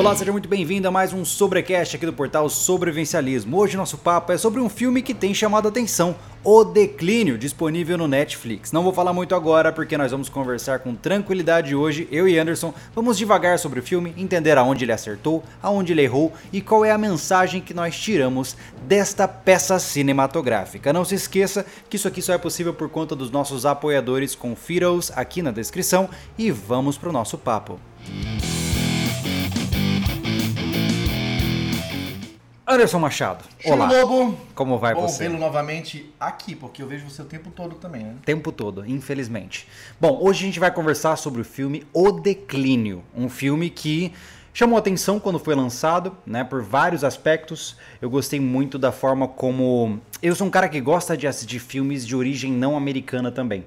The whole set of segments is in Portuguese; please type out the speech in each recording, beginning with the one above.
Olá, seja muito bem-vindo a mais um Sobrecast aqui do portal Sobrevivencialismo. Hoje nosso papo é sobre um filme que tem chamado a atenção, O Declínio, disponível no Netflix. Não vou falar muito agora porque nós vamos conversar com tranquilidade hoje, eu e Anderson. Vamos devagar sobre o filme, entender aonde ele acertou, aonde ele errou e qual é a mensagem que nós tiramos desta peça cinematográfica. Não se esqueça que isso aqui só é possível por conta dos nossos apoiadores. Confira-os aqui na descrição e vamos pro nosso papo. Anderson Machado, Chico olá. Lobo. Como vai Bom você? vê-lo novamente aqui, porque eu vejo você o tempo todo também, né? tempo todo, infelizmente. Bom, hoje a gente vai conversar sobre o filme O Declínio, um filme que chamou atenção quando foi lançado, né, por vários aspectos. Eu gostei muito da forma como eu sou um cara que gosta de assistir filmes de origem não americana também,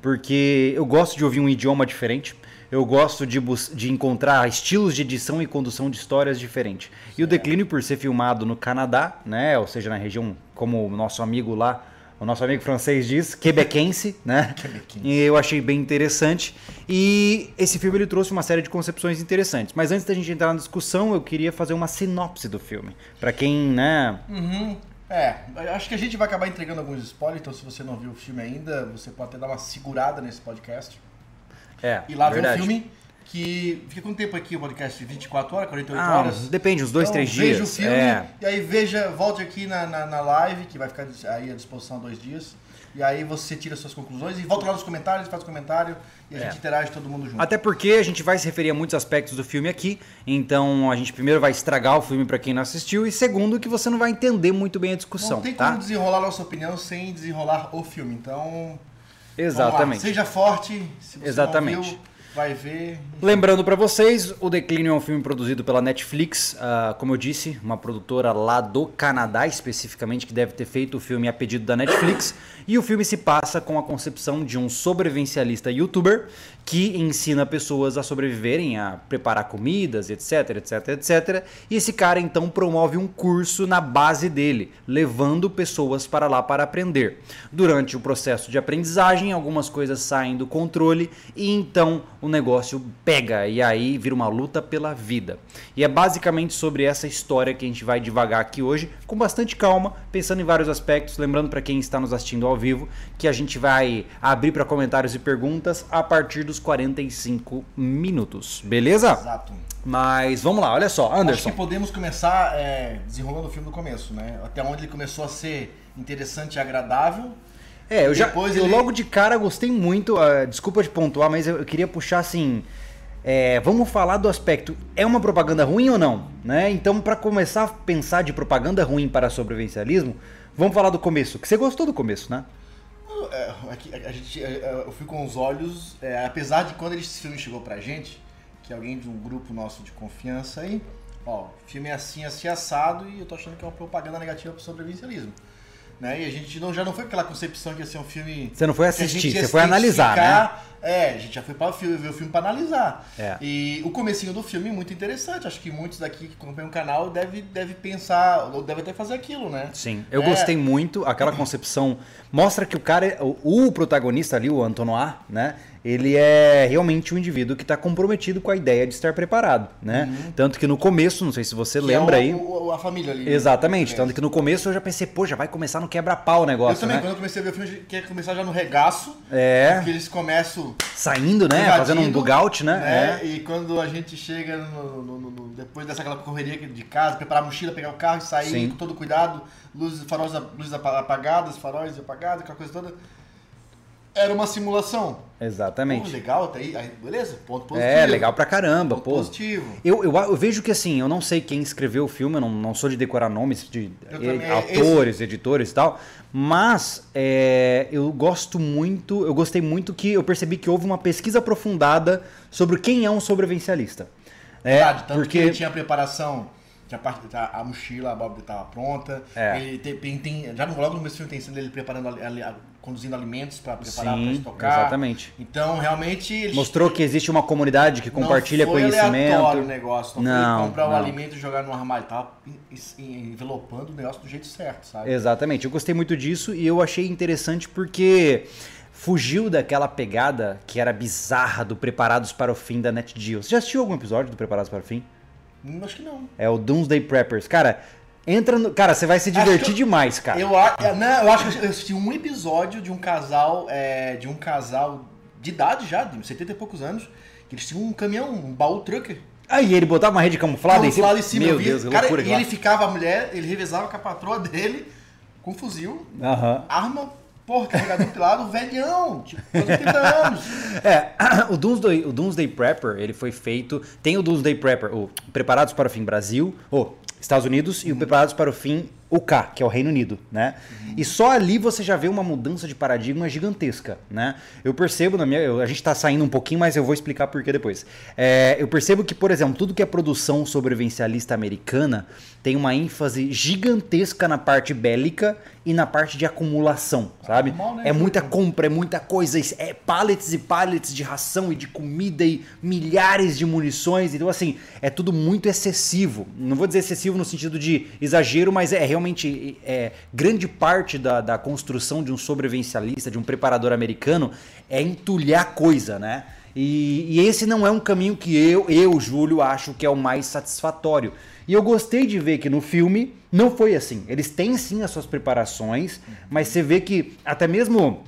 porque eu gosto de ouvir um idioma diferente. Eu gosto de, de encontrar estilos de edição e condução de histórias diferentes. E o Declínio, por ser filmado no Canadá, né, ou seja, na região, como o nosso amigo lá, o nosso amigo francês diz, quebequense, né? Quebequense. E eu achei bem interessante. E esse filme ele trouxe uma série de concepções interessantes. Mas antes da gente entrar na discussão, eu queria fazer uma sinopse do filme. Pra quem, né? Uhum. É, acho que a gente vai acabar entregando alguns spoilers, então se você não viu o filme ainda, você pode até dar uma segurada nesse podcast. É, E lá verdade. ver um filme que. Fica quanto tempo aqui o podcast? 24 horas, 48 Ah, horas? depende, uns dois, Então, três Veja dias. o filme É. e aí veja, volte aqui na, na, na live, que vai ficar aí à disposição há dois dias. E aí você tira suas conclusões e volta lá nos comentários, faz comentário e a É. gente interage todo mundo junto. Até porque a gente vai se referir a muitos aspectos do filme aqui, então a gente primeiro vai estragar o filme pra quem não assistiu e segundo que você não vai entender muito bem a discussão, Não tem tá? como desenrolar nossa opinião sem desenrolar o filme. Então, Lá. Exatamente. Seja forte. Se você Exatamente. Não viu, vai ver. Lembrando pra vocês, O Declínio é um filme produzido pela Netflix, ah, como eu disse, uma produtora lá do Canadá especificamente, que deve ter feito o filme a pedido da Netflix. E o filme se passa com a concepção de um sobrevivencialista youtuber que ensina pessoas a sobreviverem, a preparar comidas, etc, etc, etc. E esse cara então promove um curso na base dele, levando pessoas para lá para aprender. Durante o processo de aprendizagem, algumas coisas saem do controle e então o negócio pega e aí vira uma luta pela vida. E é basicamente sobre essa história que a gente vai devagar aqui hoje, com bastante calma, pensando em vários aspectos, lembrando para quem está nos assistindo ao vivo que a gente vai abrir para comentários e perguntas a partir dos 45 minutos, beleza? Exato. Mas vamos lá, olha só, Acho Anderson. que podemos começar é, desenrolando o filme do começo, né? Até onde ele começou a ser interessante e agradável. É, eu já Depois eu ele- logo de cara gostei muito, ah, desculpa de pontuar, mas eu, eu queria puxar assim, é, vamos falar do aspecto, é uma propaganda ruim ou não, né? Então, para começar a pensar de propaganda ruim para sobrevivencialismo, vamos falar do começo, que você gostou do começo, né? É, aqui, a gente, é, eu fui com os olhos, é, apesar de quando esse filme chegou pra gente, que alguém de um grupo nosso de confiança aí, ó, o filme é assim, assim, assado, e eu tô achando que é uma propaganda negativa pro sobrevivencialismo. Né? E a gente não, já não foi aquela concepção que ia ser um filme. Você não foi assistir, você foi analisar, né? É, a gente já foi para ver o filme para analisar. É. E o comecinho do filme é muito interessante. Acho que muitos daqui que acompanham o canal devem deve pensar, ou devem até fazer aquilo, né? Sim, eu É. gostei muito. Aquela concepção mostra que o cara, é- o, o protagonista ali, o Antonois, né? Ele é realmente um indivíduo que está comprometido com a ideia de estar preparado, né? Tanto que no começo, não sei se você Que lembra é o- aí. o- a família ali. né? Exatamente, É. tanto que no começo eu já pensei, pô, já vai começar no quebra-pau o Eu negócio, também, né? quando eu comecei a ver o filme, eu queria começar já no regaço. É. Porque eles começam. Saindo, né? Fazendo um dugout, né? E quando a gente chega no, no- no- depois dessa aquela correria de casa, preparar a mochila, pegar o carro e sair Sim. com todo cuidado, luzes, faróis, luzes apa- apagadas, faróis apagados, aquela coisa toda. Era uma simulação. É, Pô, Exatamente. legal, até aí, beleza, ponto positivo. É, legal pra caramba, Ponto pô. positivo. Eu, eu, eu vejo que assim, eu não sei quem escreveu o filme, eu não, não sou de decorar nomes de eh, também, autores, editores e tal, mas é, eu gosto muito, eu gostei muito que eu percebi que houve uma pesquisa aprofundada sobre quem é um sobrevivencialista. É, Verdade, tanto que porque ele tinha preparação, a, parte, tá, a mochila, a Bob estava pronta. É. Ele tem, tem- já no, logo no começo do filme tem cena dele preparando, ali- ali- conduzindo alimentos para preparar para estocar. exatamente. Então, realmente, ele Mostrou que existe uma comunidade que compartilha não foi conhecimento. o negócio, não, Não, foi comprar um não. alimento e jogar no armário, tava en- en- envelopando o negócio do jeito certo, sabe? Exatamente, eu gostei muito disso e eu achei interessante porque fugiu daquela pegada que era bizarra do Preparados para o Fim da NetGeo. Você já assistiu algum episódio do Preparados para o Fim? Acho que não. É o Doomsday Preppers. Cara, entra no. Cara, você vai se divertir eu- demais, cara. Eu, a- é, não, eu acho que eu assisti um episódio de um casal, é, de um casal de idade já, de 70 e poucos anos, que eles tinham um caminhão, um baú trucker. Aí ele botava uma rede camuflada em cima. em cima, Meu eu. Deus, que cara, loucura. e ele ficava, a mulher, ele revezava com a patroa dele, com fuzil, Aham. arma, porra, carregador pilado, velhão, tipo, quase 80 anos. É, o Doomsday, o Doomsday Prepper, ele foi feito. Tem o Doomsday Prepper, o Preparados para o Fim Brasil, ou Estados Unidos, e o Preparados para o Fim UK, que é o Reino Unido, né? E só ali você já vê uma mudança de paradigma gigantesca, né? Eu percebo na minha. eu- a gente tá saindo um pouquinho, mas eu vou explicar por que depois. É, eu percebo que, por exemplo, tudo que é produção sobrevivencialista americana tem uma ênfase gigantesca na parte bélica e na parte de acumulação, sabe? né, É muita compra, é muita coisa, é pallets e pallets de ração e de comida e milhares de munições. Então, assim, é tudo muito excessivo. Não vou dizer excessivo no sentido de exagero, mas é realmente é, grande parte da, da construção de um sobrevivencialista, de um preparador americano, é entulhar coisa, né? E, e esse não é um caminho que eu, eu, Júlio, acho que é o mais satisfatório. E eu gostei de ver que no filme não foi assim. Eles têm sim as suas preparações, mas você vê que até mesmo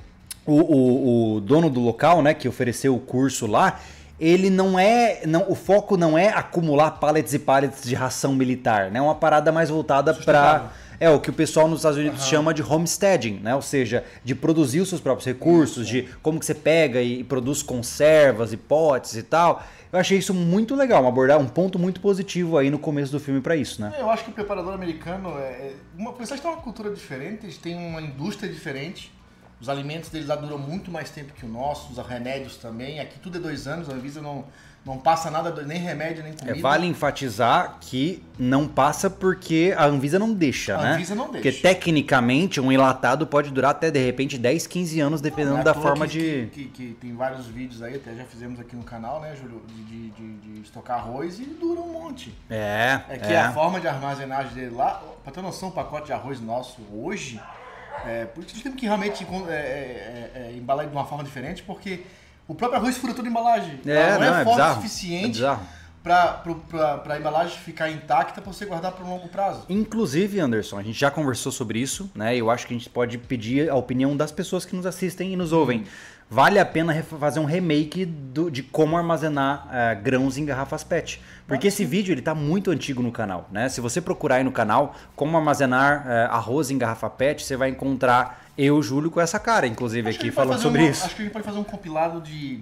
o, o- o dono do local, né, que ofereceu o curso lá, ele não é, não, o foco não é acumular pallets e pallets de ração militar, né? É uma parada mais voltada para é o que o pessoal nos Estados Unidos chama de homesteading, né? Ou seja, de produzir os seus próprios recursos, de como que você pega e, produz conservas e potes e tal. Eu achei isso muito legal, uma abordar um ponto muito positivo aí no começo do filme para isso, né? Eu acho que o preparador americano é. é uma, vocês têm uma cultura diferente, eles têm uma indústria diferente. Os alimentos deles lá duram muito mais tempo que o nosso, os remédios também. Aqui tudo é dois anos, a Anvisa não, não passa nada, nem remédio, nem É, comida. vale enfatizar que não passa porque a Anvisa não deixa, A né? Anvisa não Porque deixa. tecnicamente um enlatado pode durar até de repente 10, 15 anos, dependendo Não é da forma que, de. Que, que- tem vários vídeos aí, até já fizemos aqui no canal, né, Júlio? De, de, de- estocar arroz e dura um monte. É, É que a forma de armazenagem dele lá, pra ter noção, o pacote de arroz nosso hoje, é, por isso que temos que realmente é, é, é, embalar ele de uma forma diferente, porque o próprio arroz fura toda a embalagem. É, não, não, é é forte o. É suficiente pro- pra, pra embalagem ficar intacta pra você guardar por um longo prazo. Inclusive, Anderson, a gente já conversou sobre isso, né? Eu acho que a gente pode pedir a opinião das pessoas que nos assistem e nos ouvem. Vale a pena fazer um remake do- de como armazenar eh, grãos em garrafas PET. Porque esse vídeo ele tá muito antigo no canal, né? Se você procurar aí no canal como armazenar eh, arroz em garrafa PET, você vai encontrar eu, Júlio, com essa cara, inclusive, Acho aqui falando sobre uma- isso. Acho que a gente pode fazer um compilado de,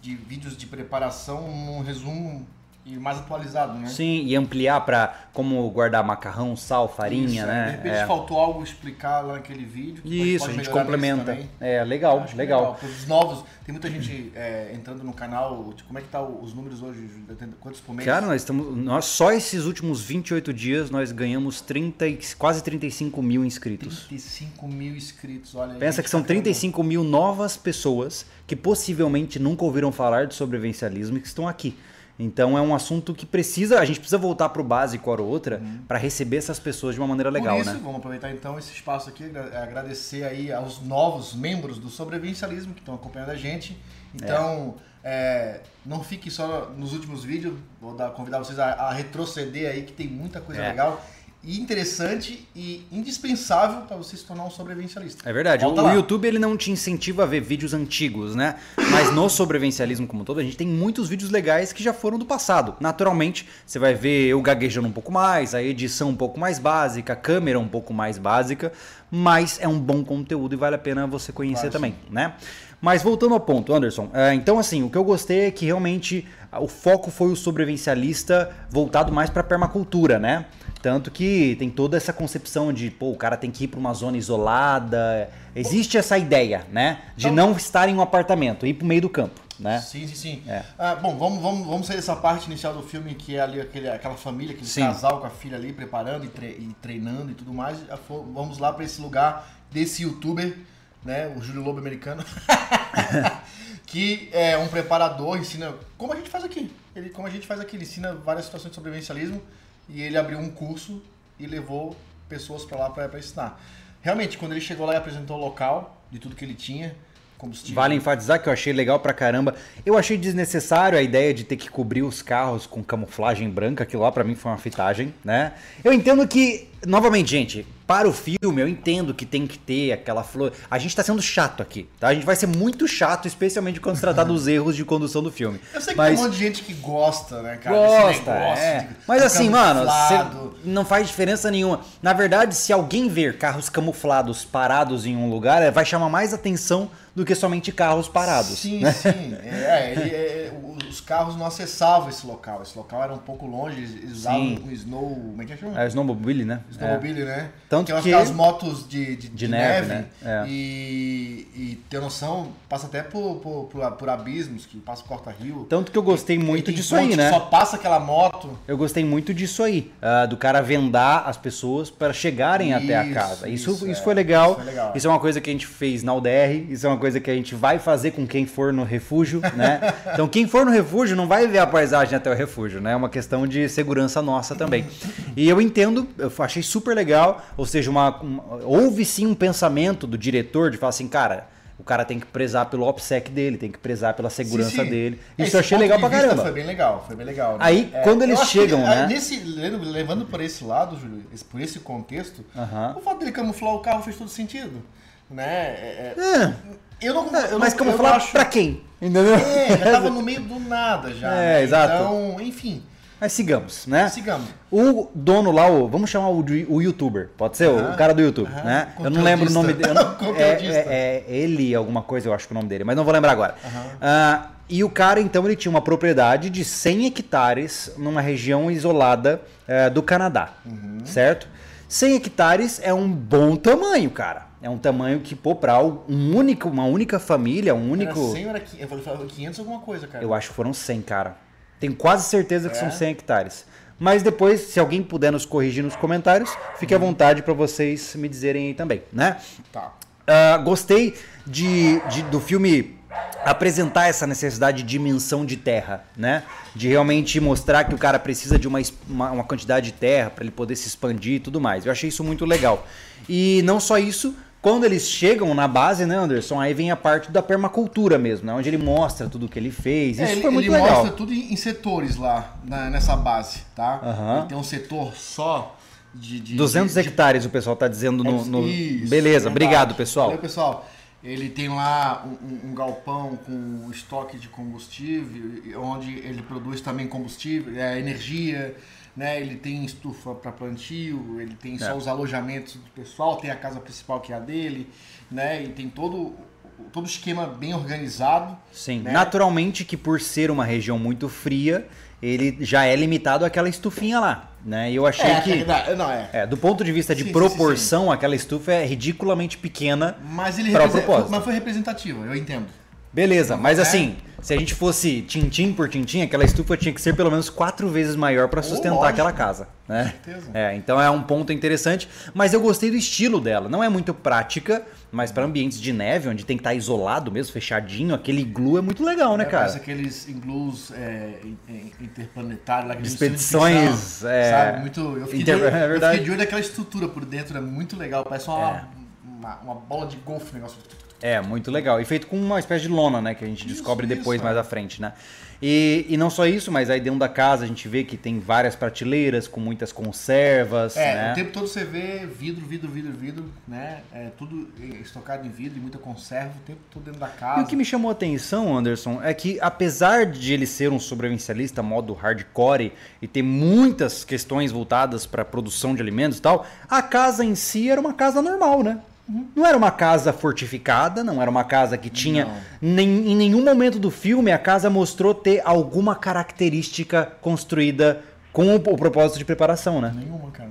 de vídeos de preparação, um resumo e mais atualizado, né? Sim, e ampliar para como guardar macarrão, sal, farinha, Isso, né? De repente É. faltou algo explicar lá naquele vídeo. que Isso, a gente complementa. É, legal, Acho legal. Para os novos, tem muita gente é, entrando no canal. Tipo, como é que tá os números hoje? Quantos por mês? Cara, nós estamos. Nós, só esses últimos 28 dias nós ganhamos 30, e- quase 35 mil inscritos. 35 mil inscritos, olha Pensa que são caramba. 35 mil novas pessoas que possivelmente nunca ouviram falar de sobrevivencialismo e que estão aqui. Então é um assunto que precisa, a gente precisa voltar para o básico hora ou outra para receber essas pessoas de uma maneira legal, Por isso, né? vamos aproveitar então esse espaço aqui, agra- agradecer aí aos novos membros do Sobrevivencialismo que estão acompanhando a gente. Então, é, não fique só nos últimos vídeos, vou dar, convidar vocês a, a retroceder aí, que tem muita coisa É. legal e interessante e indispensável para você se tornar um sobrevivencialista. É verdade. Volta o lá. YouTube ele não te incentiva a ver vídeos antigos, né? Mas no sobrevivencialismo como todo, a gente tem muitos vídeos legais que já foram do passado. Naturalmente, você vai ver eu gaguejando um pouco mais, a edição um pouco mais básica, a câmera um pouco mais básica, mas é um bom conteúdo e vale a pena você conhecer Claro, também, né? Mas voltando ao ponto, Anderson, é, então assim, o que eu gostei é que realmente o foco foi o sobrevivencialista voltado mais para permacultura, né? Tanto que tem toda essa concepção de, pô, o cara tem que ir para uma zona isolada. Existe essa ideia, né? De Então- não estar em um apartamento, ir pro meio do campo, né? Sim, sim, sim. É. Ah, bom, vamos, vamos, vamos sair dessa parte inicial do filme, que é ali aquele, aquela família, aquele Sim. casal com a filha ali, preparando e, tre- e treinando e tudo mais. Vamos lá para esse lugar desse youtuber, né, o Júlio Lobo americano, que é um preparador, ensina como a gente faz aqui. Ele, como a gente faz aqui, ele ensina várias situações de sobrevivencialismo e ele abriu um curso e levou pessoas para lá para ensinar. Realmente, quando ele chegou lá e apresentou o local de tudo que ele tinha, combustível. Vale enfatizar que eu achei legal pra caramba. Eu achei desnecessário a ideia de ter que cobrir os carros com camuflagem branca. Aquilo lá pra mim foi uma fitagem, né? Eu entendo que, novamente, gente, para o filme eu entendo que tem que ter aquela flor. A gente tá sendo chato aqui, tá? A gente vai ser muito chato, especialmente quando se tratar dos erros de condução do filme. Eu sei que Mas- tem um monte de gente que gosta, né, cara? Gosta, negócio é. de- Mas assim, mano, não faz diferença nenhuma. Na verdade, se alguém ver carros camuflados parados em um lugar, é, vai chamar mais atenção do que somente carros parados. Sim, né? sim. É, ele- é, os carros não acessavam esse local. Esse local era um pouco longe, eles usavam Sim. um snow. Como é que chama? É snowmobile, né? Snowmobile, né? Tanto que- aquelas motos de, de, de neve, neve, né? É. e, e ter noção, passa até por, por, por, por abismos, que passa por corta-rio. Tanto que eu gostei muito Tem disso aí, né? Só passa aquela moto. Eu gostei muito disso aí, ah, do cara vendar as pessoas para chegarem até a Isso, casa. Isso, isso, isso, foi é. legal. Isso é legal. Isso é uma coisa que a gente fez na UDR, isso é uma coisa que a gente vai fazer com quem for no refúgio, né? Então quem for no refúgio não vai ver a paisagem até o refúgio, né? É uma questão de segurança nossa também. E eu entendo, eu achei super legal, ou seja, uma, uma- houve sim um pensamento do diretor de falar assim, cara, o cara tem que prezar pelo OPSEC dele, tem que prezar pela segurança Sim, sim. dele. Isso eu achei legal pra caramba. Foi bem legal, foi bem legal. né? Aí, quando eles chegam, que, né? Nesse, levando por esse lado, Júlio, por esse contexto, Aham. o fato dele camuflar o carro fez todo sentido. Né? É- é- É. eu não, eu mas não- como eu falar acho- pra quem? Entendeu? É, já tava no meio do nada já. É, né? exato. Então, enfim, Mas sigamos, né? sigamos. O dono lá, o, vamos chamar o, o youtuber, pode ser? O cara do YouTube, né? Eu não lembro o nome dele. não- é, é, é ele, alguma coisa, eu acho que é o nome dele, mas não vou lembrar agora. Ah, e o cara, então, ele tinha uma propriedade de 100 hectares numa região isolada eh, do Canadá, Uhum. certo? 100 hectares é um bom tamanho, cara. É um tamanho que, pô, pra um único, uma única família, um único... Era 100 ou era 500? Eu falei 500 alguma coisa, cara. Eu acho que foram 100, cara. Tenho quase certeza que É? são 100 hectares. Mas depois, se alguém puder nos corrigir nos comentários, fique à vontade para vocês me dizerem aí também, né? Tá. Ah, gostei de, de- do filme apresentar essa necessidade de dimensão de terra, né? De realmente mostrar que o cara precisa de uma, uma, uma quantidade de terra para ele poder se expandir e tudo mais. Eu achei isso muito legal. E não só isso, quando eles chegam na base, né, Anderson? Aí vem a parte da permacultura mesmo, né? Onde ele mostra tudo o que ele fez. Isso É, ele, foi muito ele legal. mostra tudo em, setores lá, na- nessa base, tá? Ele tem um setor só de... de 200 de- de- hectares o pessoal tá dizendo no. no- Isso, Beleza, verdade. obrigado, pessoal. Valeu, pessoal. Ele tem lá um, um- galpão com estoque de combustível, onde ele produz também combustível, é, energia, né? Ele tem estufa para plantio, ele tem só É. os alojamentos do pessoal, tem a casa principal que é a dele, né? E tem todo todo o esquema bem organizado. Sim, né? naturalmente que por ser uma região muito fria, ele já é limitado àquela estufinha lá, né? Eu achei É, que. é, não é. É, do ponto de vista de Sim, sim, proporção, aquela estufa é ridiculamente pequena. Mas ele Para propósito. mas foi representativo, eu entendo. Beleza, mas É. assim, se a gente fosse tintim por tintim, aquela estufa tinha que ser pelo menos quatro vezes maior para sustentar lógico. aquela casa, né? Com certeza. É, então é um ponto interessante, mas eu gostei do estilo dela. Não é muito prática, mas para ambientes de neve, onde tem que estar isolado mesmo, fechadinho, aquele iglu é muito legal, né, É, cara? Aqueles igloos é, in- in- interplanetários lá que Expedições, ficção, é, Sabe? Muito, eu, fiquei inter- de olho, é eu verdade. fiquei de olho naquela estrutura por dentro, é muito legal. Parece uma, É. uma, uma bola de golfe o negócio. É, muito legal. E feito com uma espécie de lona, né? Que a gente Isso, descobre depois isso, mais é. à frente, né? E, e não só isso, mas aí dentro da casa a gente vê que tem várias prateleiras com muitas conservas, É, né? o tempo todo você vê vidro, vidro, vidro, vidro, né? É tudo estocado em vidro e muita conserva, o tempo todo dentro da casa. E o que me chamou a atenção, Anderson, é que apesar de ele ser um sobrevivencialista modo hardcore e ter muitas questões voltadas para produção de alimentos e tal, a casa em si era uma casa normal, né? Não era uma casa fortificada, não era uma casa que tinha. Nem, em nenhum momento do filme a casa mostrou ter alguma característica construída com o, o propósito de preparação, né? Nenhuma, cara.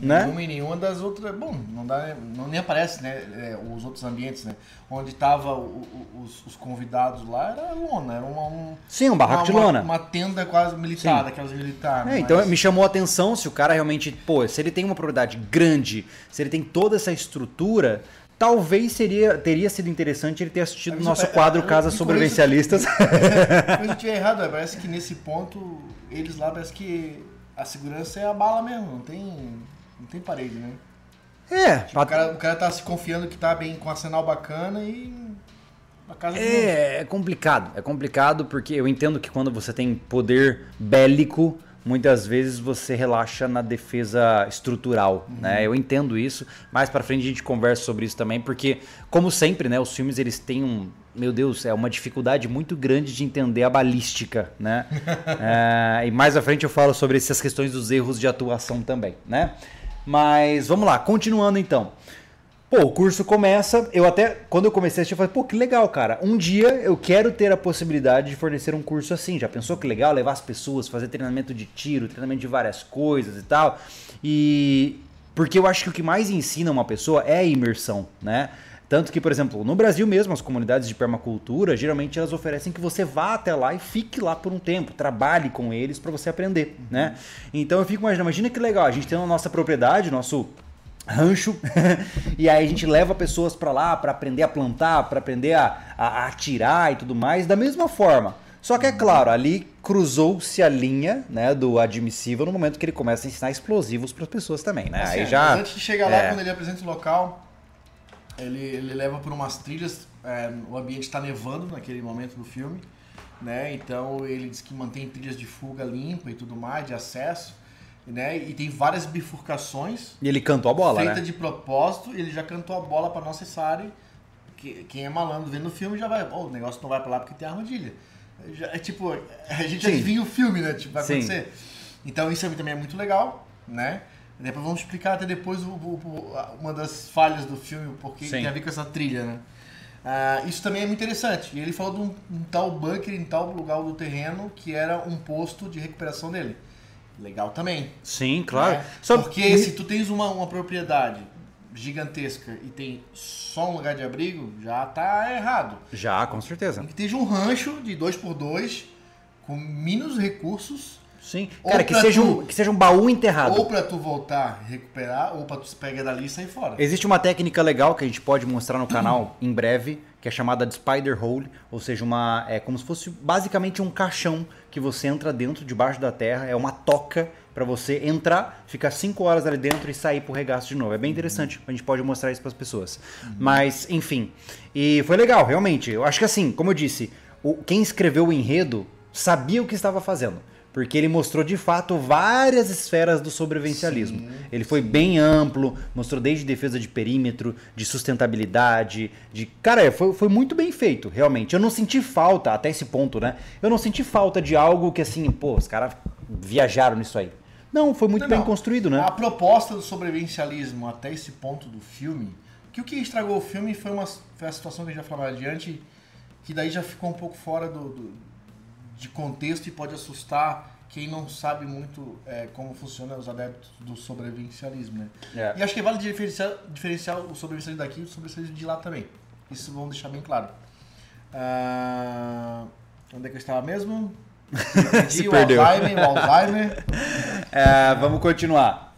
Né? Nenhuma e nenhuma das outras. Bom, não dá, não nem aparece, né? é, os outros ambientes, né? Onde tava o- o- os, os convidados lá era lona, era uma, um, Sim, um barraco de uma, lona. Uma, tenda quase militar, Sim. daquelas militares. É, então me chamou a atenção se o cara realmente, pô, se ele tem uma propriedade grande, se ele tem toda essa estrutura, talvez seria, teria sido interessante ele ter assistido o Mas, nosso é, quadro é, Casas e com Sobrevivencialistas. Se eu estiver errado, parece que nesse ponto, eles lá parece que a segurança é a bala mesmo, não tem, não tem parede, né? é, O cara, o cara tá se confiando que tá bem com um arsenal bacana e. A casa É, é complicado. É complicado porque eu entendo que quando você tem poder bélico, muitas vezes você relaxa na defesa estrutural, né? Eu entendo isso. Mais pra frente a gente conversa sobre isso também, porque como sempre, né, os filmes eles têm um, meu Deus, é uma dificuldade muito grande de entender a balística, né? É, e mais à frente eu falo sobre essas questões dos erros de atuação também, né? Mas vamos lá, continuando então. Pô, o curso começa, eu até, quando eu comecei a assistir, eu falei, pô, que legal, cara. Um dia eu quero ter a possibilidade de fornecer um curso assim. Já pensou que legal levar as pessoas, fazer treinamento de tiro, treinamento de várias coisas e tal. E porque eu acho que o que mais ensina uma pessoa é a imersão, né? Tanto que, por exemplo, no Brasil mesmo, as comunidades de permacultura, geralmente elas oferecem que você vá até lá e fique lá por um tempo, trabalhe com eles para você aprender, né? Então eu fico imaginando, imagina que legal, a gente tem a nossa propriedade, nosso rancho e aí a gente leva pessoas para lá para aprender a plantar, para aprender a, a, a atirar e tudo mais, da mesma forma. Só que é claro, ali cruzou-se a linha né, do admissível no momento que ele começa a ensinar explosivos para as pessoas também, né? Assim, aí já mas antes de chegar lá, é. quando ele apresenta o local, ele, ele leva por umas trilhas. é, o ambiente está nevando naquele momento do filme, né? Então ele diz que mantém trilhas de fuga limpa e tudo mais, de acesso, né? E tem várias bifurcações E ele cantou a bola, feita né? de propósito. Ele já cantou a bola para nossa Sari. Que, quem é malandro vendo o filme já vai, "Pô, o negócio não vai para lá porque tem armadilha. Já, é tipo, a gente Sim. adivinha o filme, né? Tipo, vai Sim. acontecer. Então isso também é muito legal, né? Depois vamos explicar até depois o- o- uma das falhas do filme, porque Sim. tem a ver com essa trilha, né? Ah, isso também é muito interessante. E ele falou de um, um tal bunker em tal lugar do terreno que era um posto de recuperação dele. Legal também. Sim, claro. né? Só Porque se tu tens uma, uma propriedade gigantesca e tem só um lugar de abrigo, já tá errado. Já, com certeza. Tem que ter um rancho de 2 por 2 com menos recursos Sim. Ou Cara, que seja, tu- um, que seja um baú enterrado. ou pra tu voltar, recuperar, ou pra tu se pegar dali e sair fora. Existe uma técnica legal que a gente pode mostrar no canal em breve, que é chamada de spider hole, ou seja, uma é como se fosse basicamente um caixão que você entra dentro, debaixo da terra, é uma toca para você entrar, ficar 5 horas ali dentro e sair pro regaço de novo. É bem interessante, a gente pode mostrar isso para as pessoas. Mas, enfim, e foi legal, realmente. Eu acho que assim, como eu disse, o, quem escreveu o enredo sabia o que estava fazendo. Porque ele mostrou de fato várias esferas do sobrevivencialismo. Ele foi bem amplo, mostrou desde defesa de perímetro, de sustentabilidade, de. Cara, foi, foi muito bem feito, realmente. Eu não senti falta, até esse ponto, né? Eu não senti falta de algo que assim, pô, os caras viajaram nisso aí. Não, foi muito Não, bem não. construído, né? A proposta do sobrevivencialismo até esse ponto do filme, que o que estragou o filme foi, uma, foi a situação que a gente vai falar adiante, que daí já ficou um pouco fora do, do- de contexto e pode assustar quem não sabe muito é, como funciona os adeptos do sobrevivencialismo, né? É. E acho que vale diferenciar, diferenciar o sobrevivencialismo daqui e o sobrevivencialismo de lá também. Isso vamos deixar bem claro. Ah, onde é que eu estava mesmo? Se o perdeu. Alzheimer, o Alzheimer. É, vamos continuar.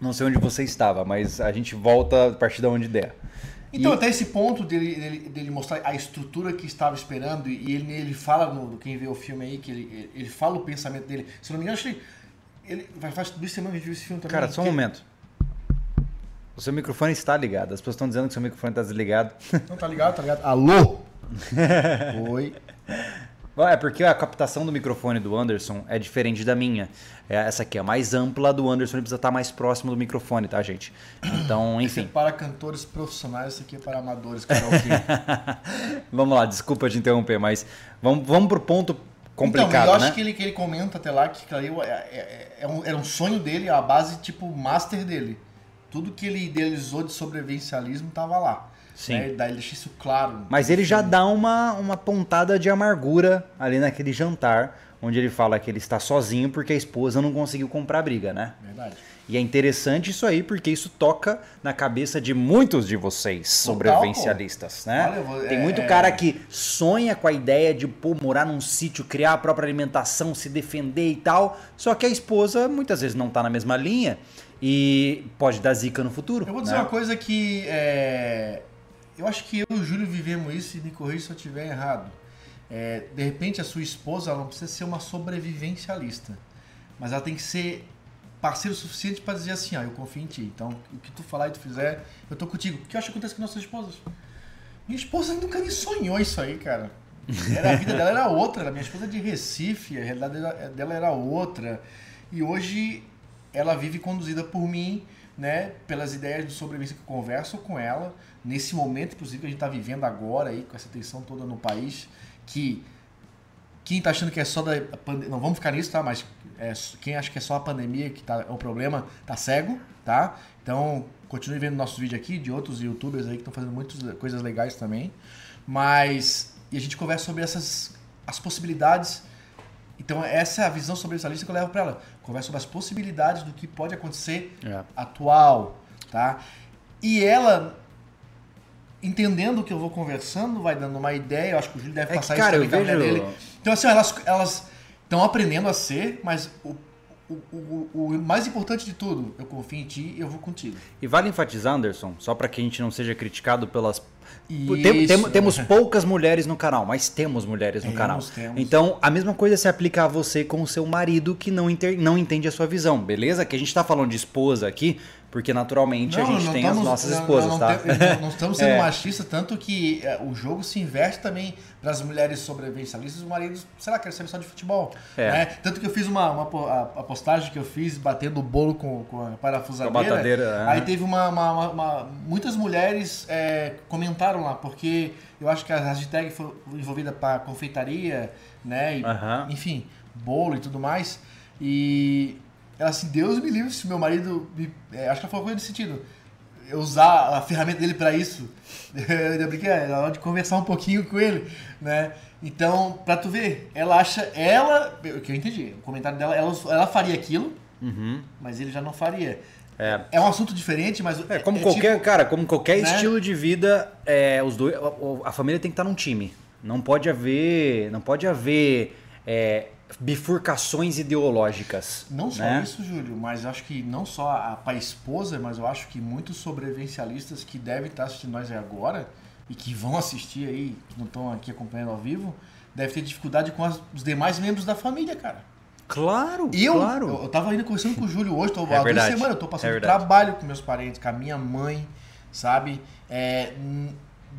Não sei onde você estava, mas a gente volta a partir de onde der. Então, E- até esse ponto dele, dele, dele mostrar a estrutura que estava esperando, e ele, ele fala, no, quem vê o filme aí, que ele, ele fala o pensamento dele. Se eu não me engano, acho que ele, vai faz duas semanas que a gente viu esse filme também. Cara, só um que- momento. O seu microfone está ligado. As pessoas estão dizendo que seu microfone está desligado. Não, tá ligado, tá ligado. Alô? Oi. É porque a captação do microfone do Anderson é diferente da minha. É, essa aqui é mais ampla, do Anderson ele precisa estar mais próximo do microfone, tá, gente? Então, é enfim. para cantores profissionais, isso aqui é para amadores, karaokê. vamos lá, desculpa te interromper, mas vamos, vamos pro ponto complicado, então, eu acho né? que ele, que ele comenta até lá que ali é, é- é um, era um sonho dele, a base tipo master dele. Tudo que ele idealizou de sobrevivencialismo estava lá. Sim. Né? Daí ele deixa isso claro. Mas ele já dá uma, uma pontada de amargura ali naquele jantar, onde ele fala que ele está sozinho porque a esposa não conseguiu comprar briga, né? Verdade. E é interessante isso aí, porque isso toca na cabeça de muitos de vocês sobrevivencialistas, né? Olha, eu vou- Tem é- muito cara que sonha com a ideia de pô, morar num sítio, criar a própria alimentação, se defender e tal, só que a esposa muitas vezes não tá na mesma linha e pode dar zica no futuro. Eu vou dizer né? uma coisa que é, eu acho que eu e o Júlio vivemos isso e me corrija se eu estiver errado. É, de repente a sua esposa ela não precisa ser uma sobrevivencialista, mas ela tem que ser parceiro suficiente para dizer assim, ó, eu confio em ti. Então, o que tu falar e tu fizer, eu tô contigo. O que eu acho que acontece com nossas esposas? Minha esposa nunca nem sonhou isso aí, cara. Era, a vida dela era outra. Minha esposa é de Recife, a realidade dela era outra. E hoje ela vive conduzida por mim, né? Pelas ideias de sobrevivência que eu converso com ela. Nesse momento, inclusive, que a gente está vivendo agora aí, com essa tensão toda no país, que quem está achando que é só da pandemia. Não vamos ficar nisso, tá? Mas é, quem acha que é só a pandemia que tá, é o problema, tá cego, tá? Então, continue vendo nossos vídeos aqui, de outros youtubers aí que estão fazendo muitas coisas legais também. Mas. E a gente conversa sobre essas as possibilidades. Então, essa é a visão sobre essa lista que eu levo para ela. Conversa sobre as possibilidades do que pode acontecer É. atual, tá? E ela entendendo o que eu vou conversando, vai dando uma ideia, eu acho que o Júlio deve É que, passar cara, isso também vejo- dele. Então assim, elas estão aprendendo a ser, mas o, o, o, o mais importante de tudo, eu confio em ti e eu vou contigo. E vale enfatizar, Anderson, só para que a gente não seja criticado pelas. Tem- tem- temos poucas mulheres no canal, mas temos mulheres no Temos, canal. temos. Então, a mesma coisa se aplica a você com o seu marido que não, inter- não entende a sua visão, beleza? Que a gente tá falando de esposa aqui, porque naturalmente a gente tem as nossas não- esposas, não, tá? tem- não- não estamos sendo É. machistas, tanto que é, o jogo se inverte também para as mulheres sobrevivencialistas, os maridos, sei lá, querem saber só de futebol. É. né? Tanto que eu fiz uma, uma a, postagem que eu fiz batendo o bolo com, com a parafusadeira. Com a batadeira, é. Aí teve uma, uma- uma- Muitas mulheres é, comentaram lá, porque eu acho que a hashtag foi envolvida para confeitaria, né? E, Aham. Enfim, bolo e tudo mais. E ela assim, Deus me livre se meu marido. Me, é, acho que ela falou coisa nesse sentido. Eu usar a ferramenta dele para isso. Eu brinquei, é hora de conversar um pouquinho com ele, né? Então, pra tu ver, ela acha, ela, o que eu entendi, o comentário dela, ela, ela faria aquilo, Uhum. mas ele já não faria. É. É um assunto diferente, mas É, como é qualquer, tipo- cara, como qualquer né? estilo de vida, é, os dois, a, a família tem que estar num time. Não pode haver, não pode haver é, bifurcações ideológicas. Não só né? isso, Júlio, mas acho que não só a, a esposa, mas eu acho que muitos sobrevivencialistas que devem estar assistindo nós aí agora e que vão assistir aí, que não estão aqui acompanhando ao vivo, devem ter dificuldade com as- os demais membros da família, cara. Claro, E eu, claro. eu, eu tava indo conversando com o Júlio hoje, tô, É há duas semanas, eu tô é passando verdade. trabalho com meus parentes, com a minha mãe, sabe? É,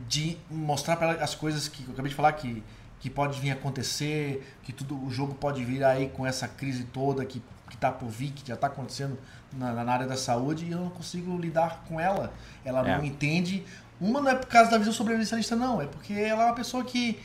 de mostrar para ela as coisas que eu acabei de falar que, que pode vir acontecer, que tudo o jogo pode vir aí com essa crise toda que, que tá por vir, que já tá acontecendo na, na área da saúde, e eu não consigo lidar com ela. Ela É. não entende. Uma não é por causa da visão sobrevivencialista, não, é porque ela é uma pessoa que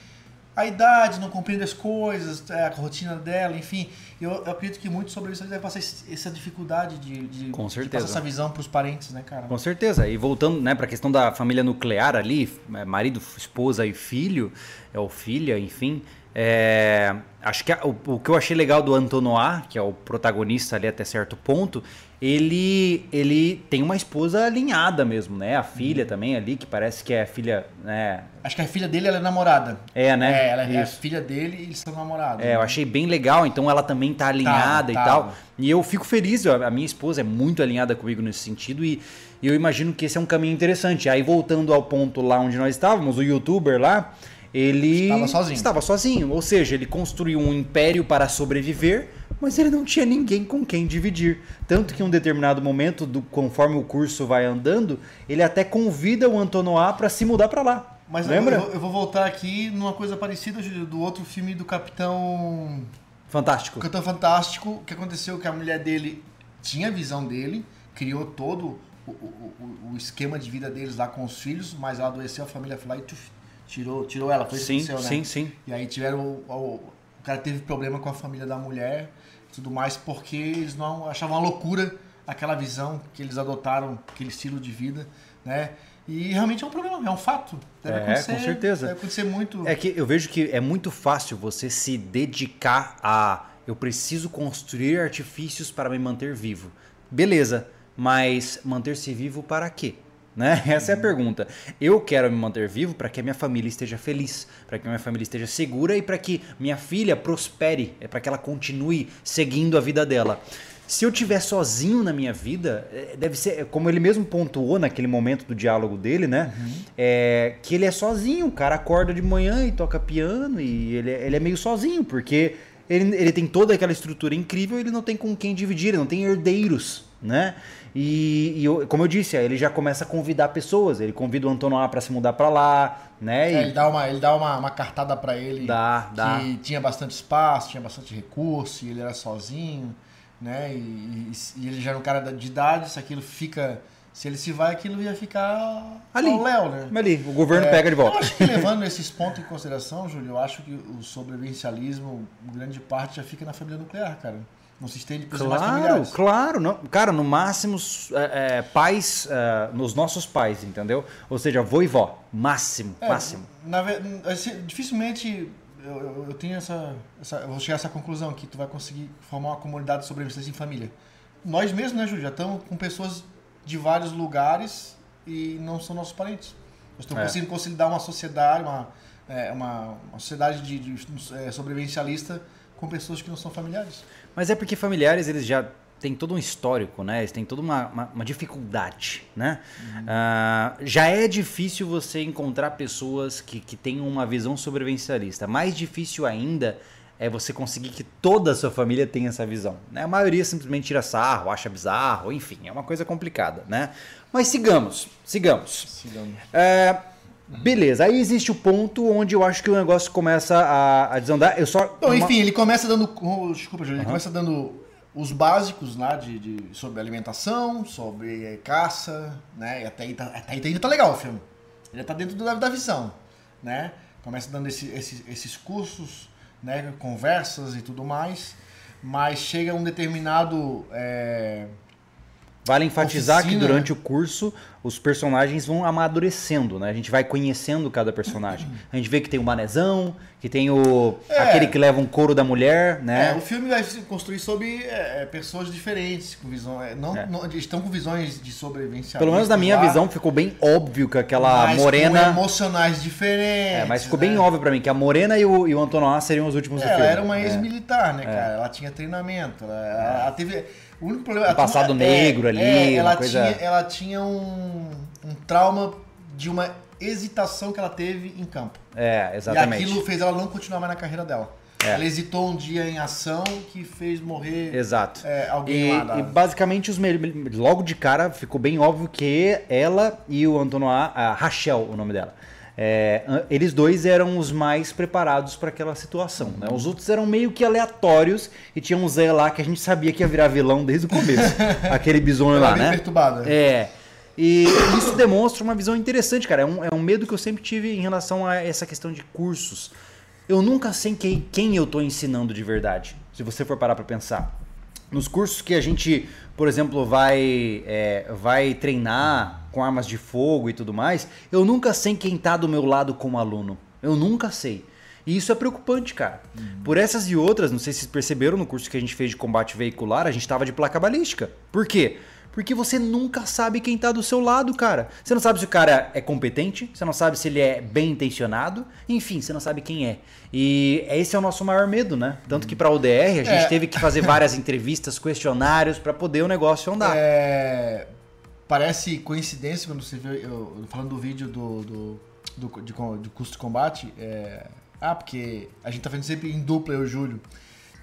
a idade, não compreende as coisas, é, a rotina dela, enfim. Eu, eu acredito que muitos sobre isso devem passar essa dificuldade de, de, Com de certeza. passar essa visão para os parentes, né, cara? Com certeza. E voltando né, para a questão da família nuclear ali, é, marido, esposa e filho, é, ou filha, enfim. É, acho que a- o, o que eu achei legal do Antonois, que é o protagonista ali até certo ponto, ele, ele tem uma esposa alinhada mesmo, né? A filha Uhum. também ali, que parece que é filha, né? Acho que a filha dele ela é namorada. É, né? É, ela é a Isso. filha dele e eles são namorados. É, eu achei bem legal, então ela também tá alinhada Tava, e tava. tal. E eu fico feliz, a minha esposa é muito alinhada comigo nesse sentido e eu imagino que esse é um caminho interessante. Aí voltando ao ponto lá onde nós estávamos, o youtuber lá, ele Estava sozinho. estava sozinho, ou seja, ele construiu um império para sobreviver, mas ele não tinha ninguém com quem dividir. Tanto que em um determinado momento, do, conforme o curso vai andando, ele até convida o Antonois para se mudar para lá. Mas eu, Lembra? eu, eu vou voltar aqui numa coisa parecida, do outro filme do Capitão Fantástico. Capitão Fantástico, que aconteceu que a mulher dele tinha a visão dele, criou todo o, o, o- o esquema de vida deles lá com os filhos, mas ela adoeceu, a família foi lá e tuf, tirou, tirou ela, foi isso que Sim, aconteceu, né? sim, sim. E aí tiveram. O, o- o cara teve problema com a família da mulher e tudo mais, porque eles não achavam uma loucura aquela visão que eles adotaram, aquele estilo de vida, né? E realmente é um problema, é um fato. Deve É, acontecer, com certeza. Deve acontecer muito. É que eu vejo que é muito fácil você se dedicar a eu preciso construir artifícios para me manter vivo. Beleza, mas manter-se vivo para quê? Né? Essa é a pergunta. Eu quero me manter vivo para que a minha família esteja feliz, para que a minha família esteja segura e para que minha filha prospere, é para que ela continue seguindo a vida dela. Se eu estiver sozinho na minha vida, é, deve ser, como ele mesmo pontuou naquele momento do diálogo dele, né? É, que ele é sozinho, o cara acorda de manhã e toca piano e ele, é- ele é meio sozinho, porque ele, ele tem toda aquela estrutura incrível e ele não tem com quem dividir, ele não tem herdeiros, né? E, e eu- como eu disse, ele já começa a convidar pessoas. Ele convida o Antonoá para se mudar para lá, né? É, E ele dá uma, ele dá uma, uma cartada pra ele Dá, dá. que tinha bastante espaço, tinha bastante recurso, e ele era sozinho, né? E, e- e ele já era um cara de idade, se aquilo fica. Se ele se vai, aquilo ia ficar Ali. ao Léo, né? ali, o governo É, pega de volta. Eu acho que levando esses pontos em consideração, Júlio, eu acho que o sobrevivencialismo, grande parte, já fica na família nuclear, cara. Não se estende para os Claro, familiares. claro. Não, cara, no máximo, é, é, pais, é, nos nossos pais, entendeu? Ou seja, avô e vó. Máximo, É, máximo. na assim, dificilmente eu, eu, eu tenho essa, essa. Eu vou chegar a essa conclusão que tu vai conseguir formar uma comunidade de sobrevivência em família. Nós mesmos, né, Júlio? Já estamos com pessoas de vários lugares e não são nossos parentes. Nós estamos É. conseguindo consolidar uma sociedade, uma, é, uma, uma sociedade de, de, sobrevivencialista com pessoas que não são familiares. Mas é porque familiares, eles já têm todo um histórico, né? Eles têm toda uma, uma, uma dificuldade, né? Ah, já é difícil você encontrar pessoas que, que tenham uma visão sobrevivencialista. Mais difícil ainda é você conseguir que toda a sua família tenha essa visão. Né? A maioria simplesmente tira sarro, acha bizarro, enfim, é uma coisa complicada, né? Mas sigamos, sigamos. Sigamos. É, beleza, aí existe o ponto onde eu acho que o negócio começa a, a desandar. Eu só. Então, uma- enfim, ele começa dando. oh, Desculpa, ele começa dando os básicos lá de, de- sobre alimentação, sobre eh, caça, né? E até aí, tá, até aí tá- tá legal o filme. Ele tá dentro da, da visão, né? Começa dando esse- esse- esses cursos, né? Conversas e tudo mais. Mas chega um determinado. eh, Vale enfatizar Oficina. que durante o curso os personagens vão amadurecendo, né? A gente vai conhecendo cada personagem. A gente vê que tem o manezão, que tem o É. aquele que leva um couro da mulher, É, né? o filme vai se construir sobre é, é, pessoas diferentes, com visão, é, não, É. não- estão com visões de sobrevivência. Pelo menos na minha visão ficou bem óbvio que aquela mas com morena, emocionais diferentes. é, mas ficou né? bem óbvio pra mim que a morena e o, e o Antonoá seriam os últimos do Ela filme. era uma É. ex-militar, né, cara? Ela tinha treinamento. Ela, ela teve. O único problema. ela Um passado tinha- negro ali, ela, uma coisa- tinha, ela tinha um, um trauma de uma hesitação que ela teve em campo. É, exatamente. E aquilo fez ela não continuar mais na carreira dela. É. Ela hesitou um dia em ação que fez morrer Exato. é, alguém E, lá. Da... e basicamente, os logo de cara, ficou bem óbvio que ela e o Antonoá, a Rachel, o nome dela, é, eles dois eram os mais preparados para aquela situação. Né? Os outros eram meio que aleatórios e tinha um Zé lá que a gente sabia que ia virar vilão desde o começo. aquele bisonho lá, né? perturbada. É. E isso demonstra uma visão interessante, cara. É um, é um medo que eu sempre tive em relação a essa questão de cursos. Eu nunca sei quem, quem eu tô ensinando de verdade, se você for parar pra pensar. Nos cursos que a gente, por exemplo, vai, é, vai treinar com armas de fogo e tudo mais, eu nunca sei quem tá do meu lado como aluno. Eu nunca sei. E isso é preocupante, cara. Por essas e outras, não sei se vocês perceberam no curso que a gente fez de combate veicular, a gente tava de placa balística. Por quê? Porque você nunca sabe quem tá do seu lado, cara. Você não sabe se o cara é competente, você não sabe se ele é bem intencionado, enfim, você não sabe quem é. E esse é o nosso maior medo, né? Tanto que pra UDR a gente É. teve que fazer várias entrevistas, questionários pra poder o negócio andar. É, parece coincidência quando você vê. Eu, falando do vídeo do, do, do, de, do custo de combate. é, ah, porque a gente tá fazendo sempre em dupla, eu e o Júlio.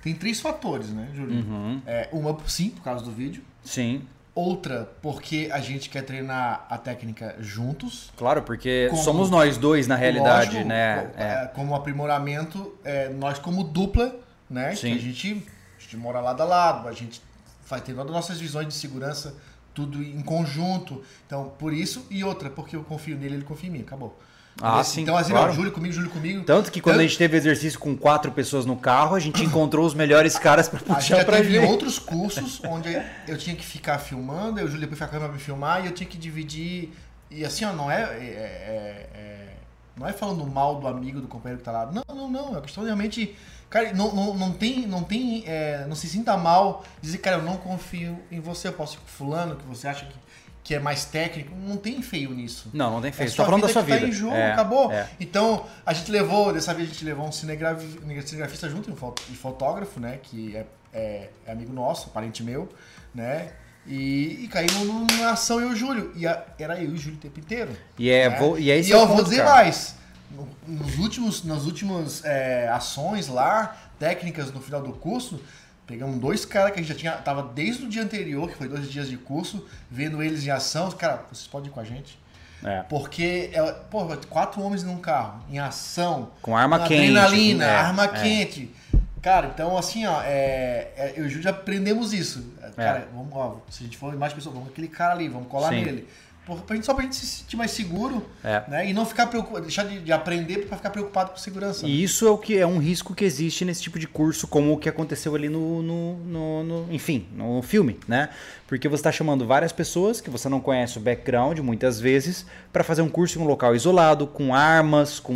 Tem três fatores, né, Júlio? Uhum. É, uma, sim, por causa do vídeo. Sim, Outra, porque a gente quer treinar a técnica juntos. claro, porque Como- somos nós dois na realidade, Lógico, né? co- É. é, Como aprimoramento, é, nós como dupla, né? Sim. Que a gente, a gente mora lado a lado, a gente vai ter todas as nossas visões de segurança, tudo em conjunto. Então, por isso, e outra, porque eu confio nele, ele confia em mim, acabou. Ah, Esse- sim, Então, assim, claro. não, Júlio comigo, Júlio comigo. Tanto que quando Eu- a gente teve exercício com quatro pessoas no carro, a gente encontrou os melhores caras pra A gente puxar já pra teve gente. outros cursos onde eu tinha que ficar filmando, eu o Júlio depois ficava com a câmera pra me filmar e eu tinha que dividir. E assim, ó, não é, é- é- é- não é falando mal do amigo, do companheiro que tá lá. Não, não, não. É questão de realmente. Cara, não, não, não tem. Não, tem é, não se sinta mal dizer, cara, eu não confio em você, eu posso ir com fulano, que você acha que, que é mais técnico. Não tem feio nisso. Não, não tem É feio. Sua tá falando da sua que tá vida. em jogo, É, acabou. é. Então, a gente levou, dessa vez a gente levou um cinegraf- cinegrafista junto, um e fotógrafo, né? Que é, é- é amigo nosso, parente meu, né? E, e caímos numa ação eu e o Júlio. E a- era eu e o Júlio o tempo inteiro. E é, né? vou, e é esse e é eu vou dizer cara. mais. No- Nos últimos, nas últimas é, ações lá, técnicas no final do curso, Pegamos dois caras que a gente já tinha. Tava desde o dia anterior, que foi dois dias de curso, vendo eles em ação. Cara, vocês podem ir com a gente? É. Porque, é, pô, quatro homens num carro, em ação. Com arma com quente. Adrenalina, é, arma é. quente. Cara, então assim, ó, é, é, eu e o Júlio já aprendemos isso. Cara, vamos, ó, se a gente for mais pessoas, vamos aquele cara ali, vamos colar Sim. nele. Pra gente, só pra gente se sentir mais seguro, É. né? E não ficar preocupado, deixar de, de aprender pra ficar preocupado com segurança. E isso é o que é um risco que existe nesse tipo de curso, como o que aconteceu ali no, no, no- no- enfim, no filme, né? Porque você está chamando várias pessoas que você não conhece o background, muitas vezes, para fazer um curso em um local isolado, com armas, com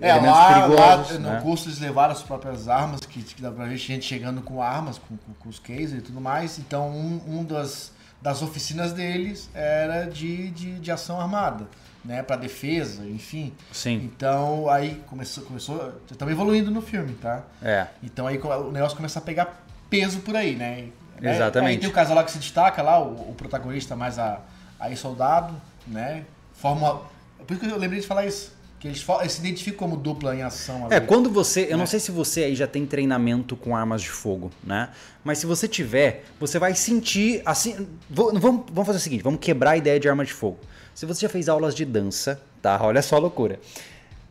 É, elementos lá, perigosos. lá né? no curso eles levaram as próprias armas, que, que dá pra ver gente chegando com armas, com, com, com os cases e tudo mais. Então, um, um das, das oficinas deles era de, de, de ação armada, né? Pra defesa, enfim. Sim, Então, aí começou, começou, estamos evoluindo no filme, tá? é. Então aí o negócio começa a pegar peso por aí, né? Né? Exatamente. Aí tem o casal lá que se destaca lá, o, o protagonista mais a, aí soldado, né? Forma. Por isso que eu lembrei de falar isso. Que eles, eles se identificam como dupla em ação. ali. É, quando você. Eu não É. sei se você aí já tem treinamento com armas de fogo, né? Mas se você tiver, você vai sentir assim. vou- vamos, vamos fazer o seguinte: vamos quebrar a ideia de arma de fogo. Se você já fez aulas de dança, tá? Olha só a loucura.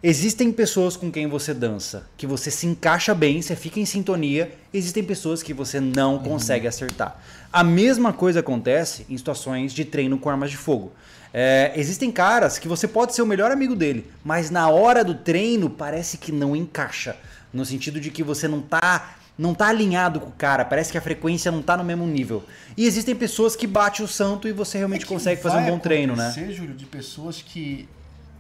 Existem pessoas com quem você dança que você se encaixa bem, você fica em sintonia. Existem pessoas que você não Uhum. consegue acertar. A mesma coisa acontece em situações de treino com armas de fogo. É, existem caras que você pode ser o melhor amigo dele, mas na hora do treino parece que não encaixa. No sentido de que você não tá, não tá alinhado com o cara, parece que a frequência não tá no mesmo nível. E existem pessoas que bate o santo e você realmente É consegue fazer um bom treino, né? Júlio, de pessoas que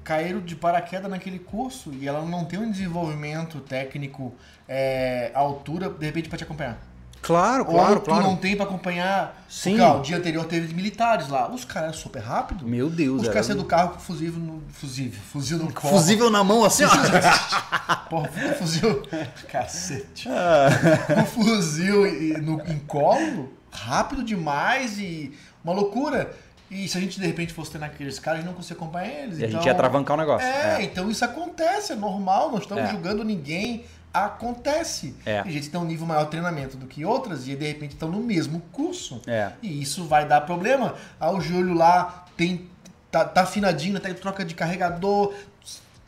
caíram de paraquedas naquele curso e ela não tem um desenvolvimento técnico é, à altura, de repente, pra te acompanhar. Claro, Ou claro, tu claro. não tem pra acompanhar. Sim. Porque, ó, o dia anterior teve militares lá. Os caras eram super rápidos. Meu Deus, Os caras saíram do carro com fuzil no. Fuzil, fuzil no colo. Fusível na mão assim, ó. Porra, fuzil. Cacete. Ah. Com fuzil e- no, em colo, rápido demais e uma loucura. E se a gente de repente fosse ter naqueles caras, a gente não conseguia acompanhar eles. E a então, gente ia travancar o negócio. É, É. então isso acontece, é normal, não estamos É. julgando ninguém. Acontece. É. Tem gente que tem um nível maior de treinamento do que outras e de repente estão no mesmo curso. É. E isso vai dar problema. Ah, o Júlio lá tem. Tá, tá afinadinho, até troca de carregador,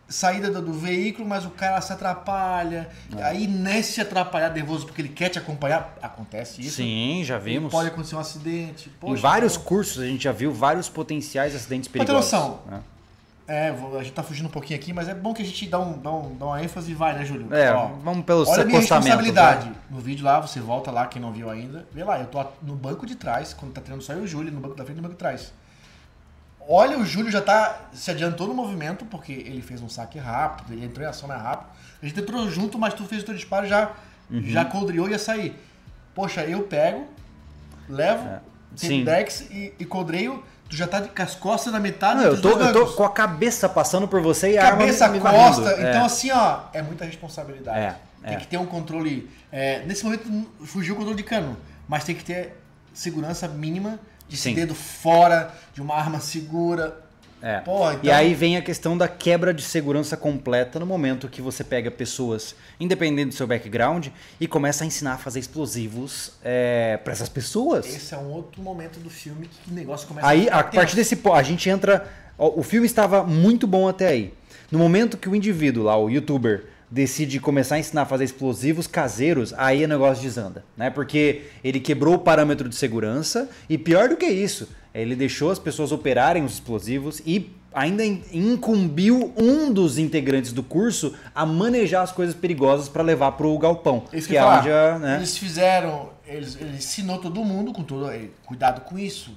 saída do, do veículo, mas o cara se atrapalha. É. Aí nesse se atrapalhar nervoso porque ele quer te acompanhar, acontece isso. Sim, já E vimos. Pode acontecer um acidente. Em Poxa, vários então- cursos a gente já viu vários potenciais acidentes Pra ter perigosos. noção. né? É, a gente tá fugindo um pouquinho aqui, mas é bom que a gente dá, um, dá, um, dá uma ênfase e vai, né, Júlio? É, Ó, vamos pelo Olha a minha responsabilidade. vai. No vídeo lá, você volta lá, quem não viu ainda. Vê lá, eu tô no banco de trás, quando tá treinando só eu e o Júlio, no banco da frente e no banco de trás. Olha, o Júlio já tá se adiantou no movimento, porque ele fez um saque rápido, ele entrou em ação mais rápido. A gente entrou junto, mas tu fez o teu disparo já Uhum. já coldreou e ia sair. Poxa, eu pego, levo, É. Sim. Dex e, e coldreio, tu já tá de, com as costas na metade Não, eu tô, eu tô com a cabeça passando por você e a Cabeça, arma me costa. varrendo. Então, É. assim, ó, é muita responsabilidade. É, tem é. que ter um controle. é, nesse momento fugiu o controle de cano, mas tem que ter segurança mínima de Sim. dedo fora, de uma arma segura. É. Porra, E então- aí vem a questão da quebra de segurança completa no momento que você pega pessoas, independente do seu background, e começa a ensinar a fazer explosivos é, para essas pessoas. Esse é um outro momento do filme que o negócio começa Aí, ficar a partir desse ponto, a gente entra. ó, O filme estava muito bom até aí. No momento que o indivíduo lá, o youtuber, decide começar a ensinar a fazer explosivos caseiros, aí o negócio desanda, né? Porque ele quebrou o parâmetro de segurança e pior do que isso, ele deixou as pessoas operarem os explosivos e ainda in- incumbiu um dos integrantes do curso a manejar as coisas perigosas para levar pro galpão, Isso que que é onde a, né? Eles fizeram. Eles, ele ensinou todo mundo com todo. eh, Cuidado com isso.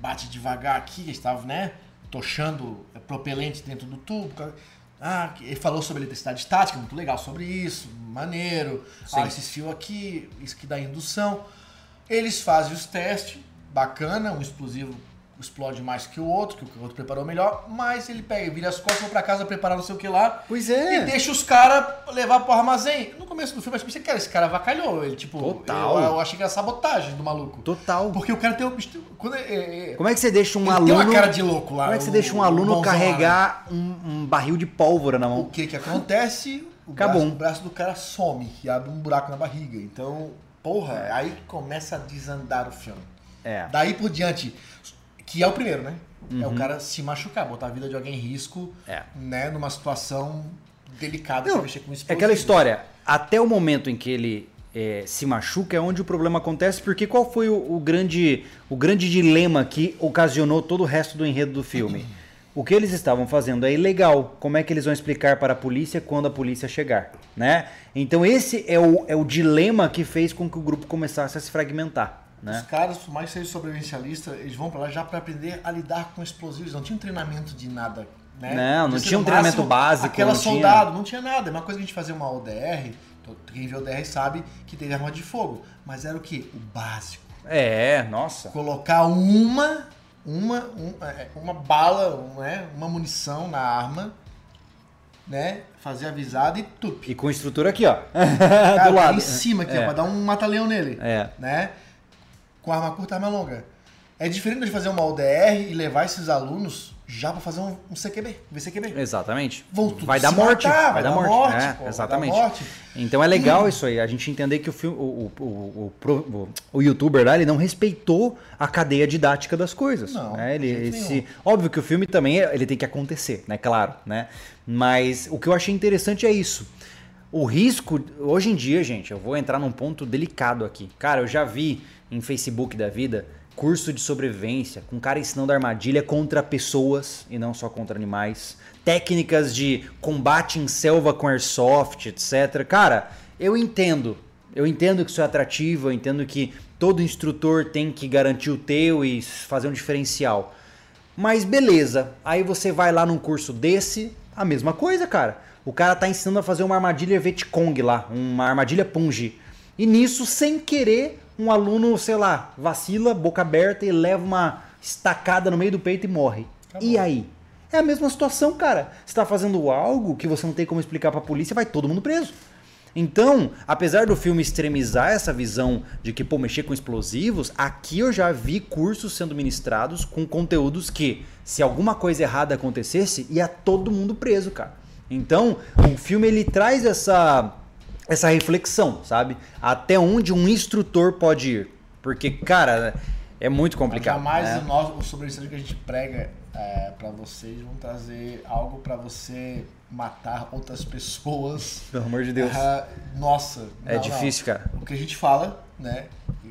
Bate devagar aqui, eles estavam, né? Tochando propelente dentro do tubo. Ah, ele falou sobre eletricidade estática, muito legal sobre isso, maneiro. Sim. Ah, esses fios aqui, isso que dá indução. Eles fazem os testes, bacana, um explosivo explode mais que o outro, que o outro preparou melhor, mas ele pega, vira as costas, vai pra casa preparar não sei o que lá, Pois e é. deixa os caras levar pro armazém. No começo do filme, eu pensei, cara, esse cara vacalhou. Ele, tipo, Total. Eu, eu achei que era sabotagem do maluco. Total. Porque o cara tem um. Quando é, é, Como é que você deixa um aluno tem uma cara de louco lá. Como é que você o- deixa um o aluno lá, né? carregar um, um barril de pólvora na O mão? que que acontece? O Acabou. braço, o braço do cara some e abre um buraco na barriga. Então, porra, aí começa a desandar o filme. É. Daí por diante, que é o primeiro, né? É Uhum. o cara se machucar, botar a vida de alguém em risco, É. né? Numa situação delicada, Não, mexer com É explosivos. aquela história, até o momento em que ele é, se machuca é onde o problema acontece, porque qual foi o, o grande, o grande dilema que ocasionou todo o resto do enredo do filme? O que eles estavam fazendo é ilegal. Como é que eles vão explicar para a polícia quando a polícia chegar? Né? Então esse é o, é o dilema que fez com que o grupo começasse a se fragmentar. Os Né? caras, por mais que sejam sobrevivencialistas, eles vão pra lá já pra aprender a lidar com explosivos. Não tinha um treinamento de nada, né? Não, não tinha um no treinamento máximo básico, Aquela não tinha- soldado, não tinha nada. É uma coisa que a gente fazia uma ODR, to- quem vê ODR sabe que teve arma de fogo. Mas era o quê? O básico. É, nossa. Colocar uma, uma, um- é, uma bala, né? uma munição na arma, né? Fazer avisado e tup. E com o instrutor aqui, ó. Cara, do lado. em cima aqui, É. ó, pra dar um mata-leão nele. É. Né? Com arma curta e arma longa. É diferente de fazer uma ODR e levar esses alunos já pra fazer um, um CQB, um VCQB. Exatamente. Vão tudo vai dar morte. matar, vai dar morte. É, pô, vai dar exatamente. morte. Então é legal isso aí, a gente entender que o, filme, o, o, o, o, youtuber lá, ele não respeitou a cadeia didática das coisas. Não, né? ele, de jeito ele nenhum. se, óbvio que o filme também é- ele tem que acontecer, né? Claro, né? Mas o que eu achei interessante é isso. O risco, hoje em dia, gente, eu vou entrar num ponto delicado aqui. Cara, eu já vi em Facebook da vida curso de sobrevivência, com cara ensinando armadilha contra pessoas e não só contra animais. Técnicas de combate em selva com airsoft, etc. Cara, eu entendo. Eu entendo que isso é atrativo, eu entendo que todo instrutor tem que garantir o teu e fazer um diferencial. Mas beleza, aí você vai lá num curso desse, a mesma coisa, cara. O cara tá ensinando a fazer uma armadilha Vietcong lá, uma armadilha Pungi. E nisso, sem querer, um aluno, sei lá, vacila, boca aberta e leva uma estacada no meio do peito e morre. E aí? É a mesma situação, cara. Você tá fazendo algo que você não tem como explicar pra polícia, vai todo mundo preso. Então, apesar do filme extremizar essa visão de que, pô, mexer com explosivos, aqui eu já vi cursos sendo ministrados com conteúdos que, se alguma coisa errada acontecesse, ia todo mundo preso, cara. Então, o filme ele traz essa essa reflexão, sabe? Até onde um instrutor pode ir. Porque, cara, é muito complicado. Jamais né? o, nosso, o que a gente prega é, para vocês vão trazer algo pra você matar outras pessoas. Pelo amor de Deus. Ah, nossa. É não, difícil, cara. não. O que a gente fala, né?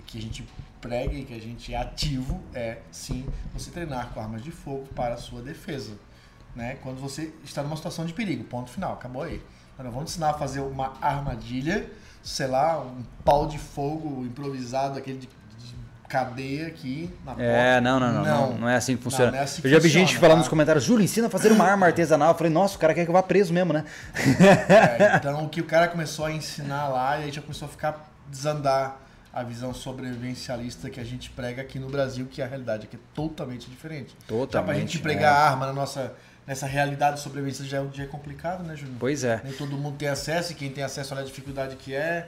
Que a gente prega e que a gente é ativo é sim você treinar com armas de fogo para a sua defesa. Né? Quando você está numa situação de perigo. Ponto final, acabou aí. Nós vamos ensinar a fazer uma armadilha, sei lá, um pau de fogo improvisado, aquele de, de cadeia aqui na porta. É, não, não, não, não. Não é assim que funciona. Não, não é assim que eu já vi gente falando tá? nos comentários, Júlio, ensina a fazer uma arma artesanal. Eu falei, nossa, o cara quer que eu vá preso mesmo, né? É, então o que o cara começou a ensinar lá e aí já começou a ficar desandar a visão sobrevivencialista que a gente prega aqui no Brasil, que a realidade aqui é totalmente diferente. Já pra Totalmente, gente pregar é. arma na nossa, nessa realidade de sobrevivência já é, já é complicado, né, Júnior? Pois é. Nem todo mundo tem acesso e quem tem acesso olha a dificuldade que é.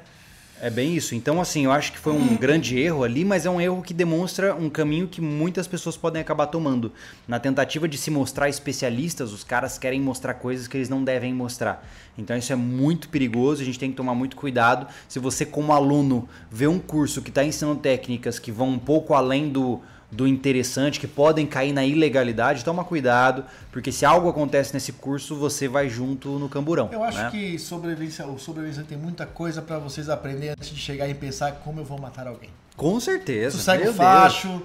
É bem isso. Então, assim, eu acho que foi um grande erro ali, mas é um erro que demonstra um caminho que muitas pessoas podem acabar tomando. Na tentativa de se mostrar especialistas, os caras querem mostrar coisas que eles não devem mostrar. Então, isso é muito perigoso, a gente tem que tomar muito cuidado. Se você, como aluno, vê um curso que está ensinando técnicas que vão um pouco além do, do interessante, que podem cair na ilegalidade, toma cuidado, porque se algo acontece nesse curso, você vai junto no camburão. Eu acho né? que sobrevivência, o sobrevivência tem muita coisa pra vocês aprenderem antes de chegar e pensar como eu vou matar alguém. Com certeza. Sossega o Deus. facho,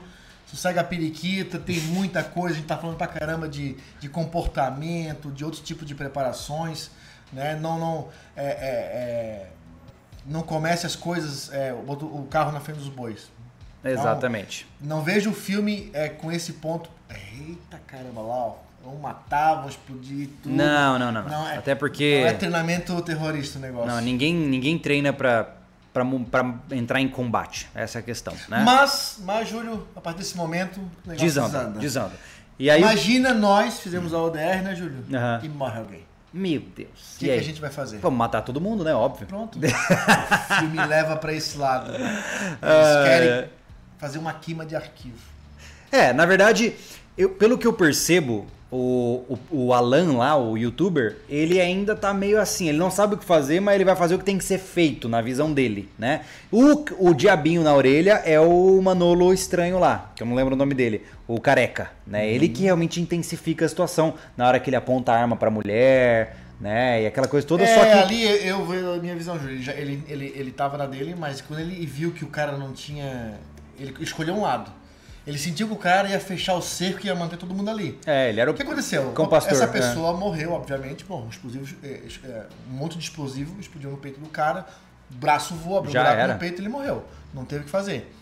sossega a periquita, tem muita coisa, a gente tá falando pra caramba de, de comportamento, de outros tipos de preparações, né? Não, não, é, é, é, não comece as coisas, é, o carro na frente dos bois. Exatamente. Não vejo o filme é, com esse ponto, eita caramba lá, ó, vão matar, vão explodir tudo. Não, não, não, não. Não é- Até porque. Não é treinamento terrorista o negócio. Não, ninguém, ninguém treina pra, pra, pra entrar em combate. Essa é a questão, né? Mas, mas, Júlio, a partir desse momento, o negócio desanda, desanda. desanda. E aí. Imagina nós fizemos a ODR, né, Júlio? Aham. E morre alguém. Meu Deus. O que, que a gente vai fazer? Vamos matar todo mundo, né? Óbvio. Pronto. o filme leva pra esse lado. Eles querem fazer uma queima de arquivo. É, na verdade, eu- pelo que eu percebo, o, o, o Alan lá, o youtuber, ele ainda tá meio assim, ele não sabe o que fazer, mas ele vai fazer o que tem que ser feito na visão dele, né? O, o diabinho na orelha é o Manolo estranho lá, que eu não lembro o nome dele, o careca, né? Ele que realmente intensifica a situação na hora que ele aponta a arma pra mulher, né? E aquela coisa toda, É, só que ali eu vejo a minha visão, Júlio. Ele, ele, ele, ele tava na dele, mas quando ele viu que o cara não tinha. Ele escolheu um lado. Ele sentiu que o cara ia fechar o cerco e ia manter todo mundo ali. é, ele era O o que aconteceu? Com o pastor, Essa é. pessoa morreu, obviamente. Bom, um explosivo, é, é, um monte de explosivo explodiu no peito do cara, o braço voou, abriu um Já buraco era. no peito e ele morreu. Não teve o que fazer.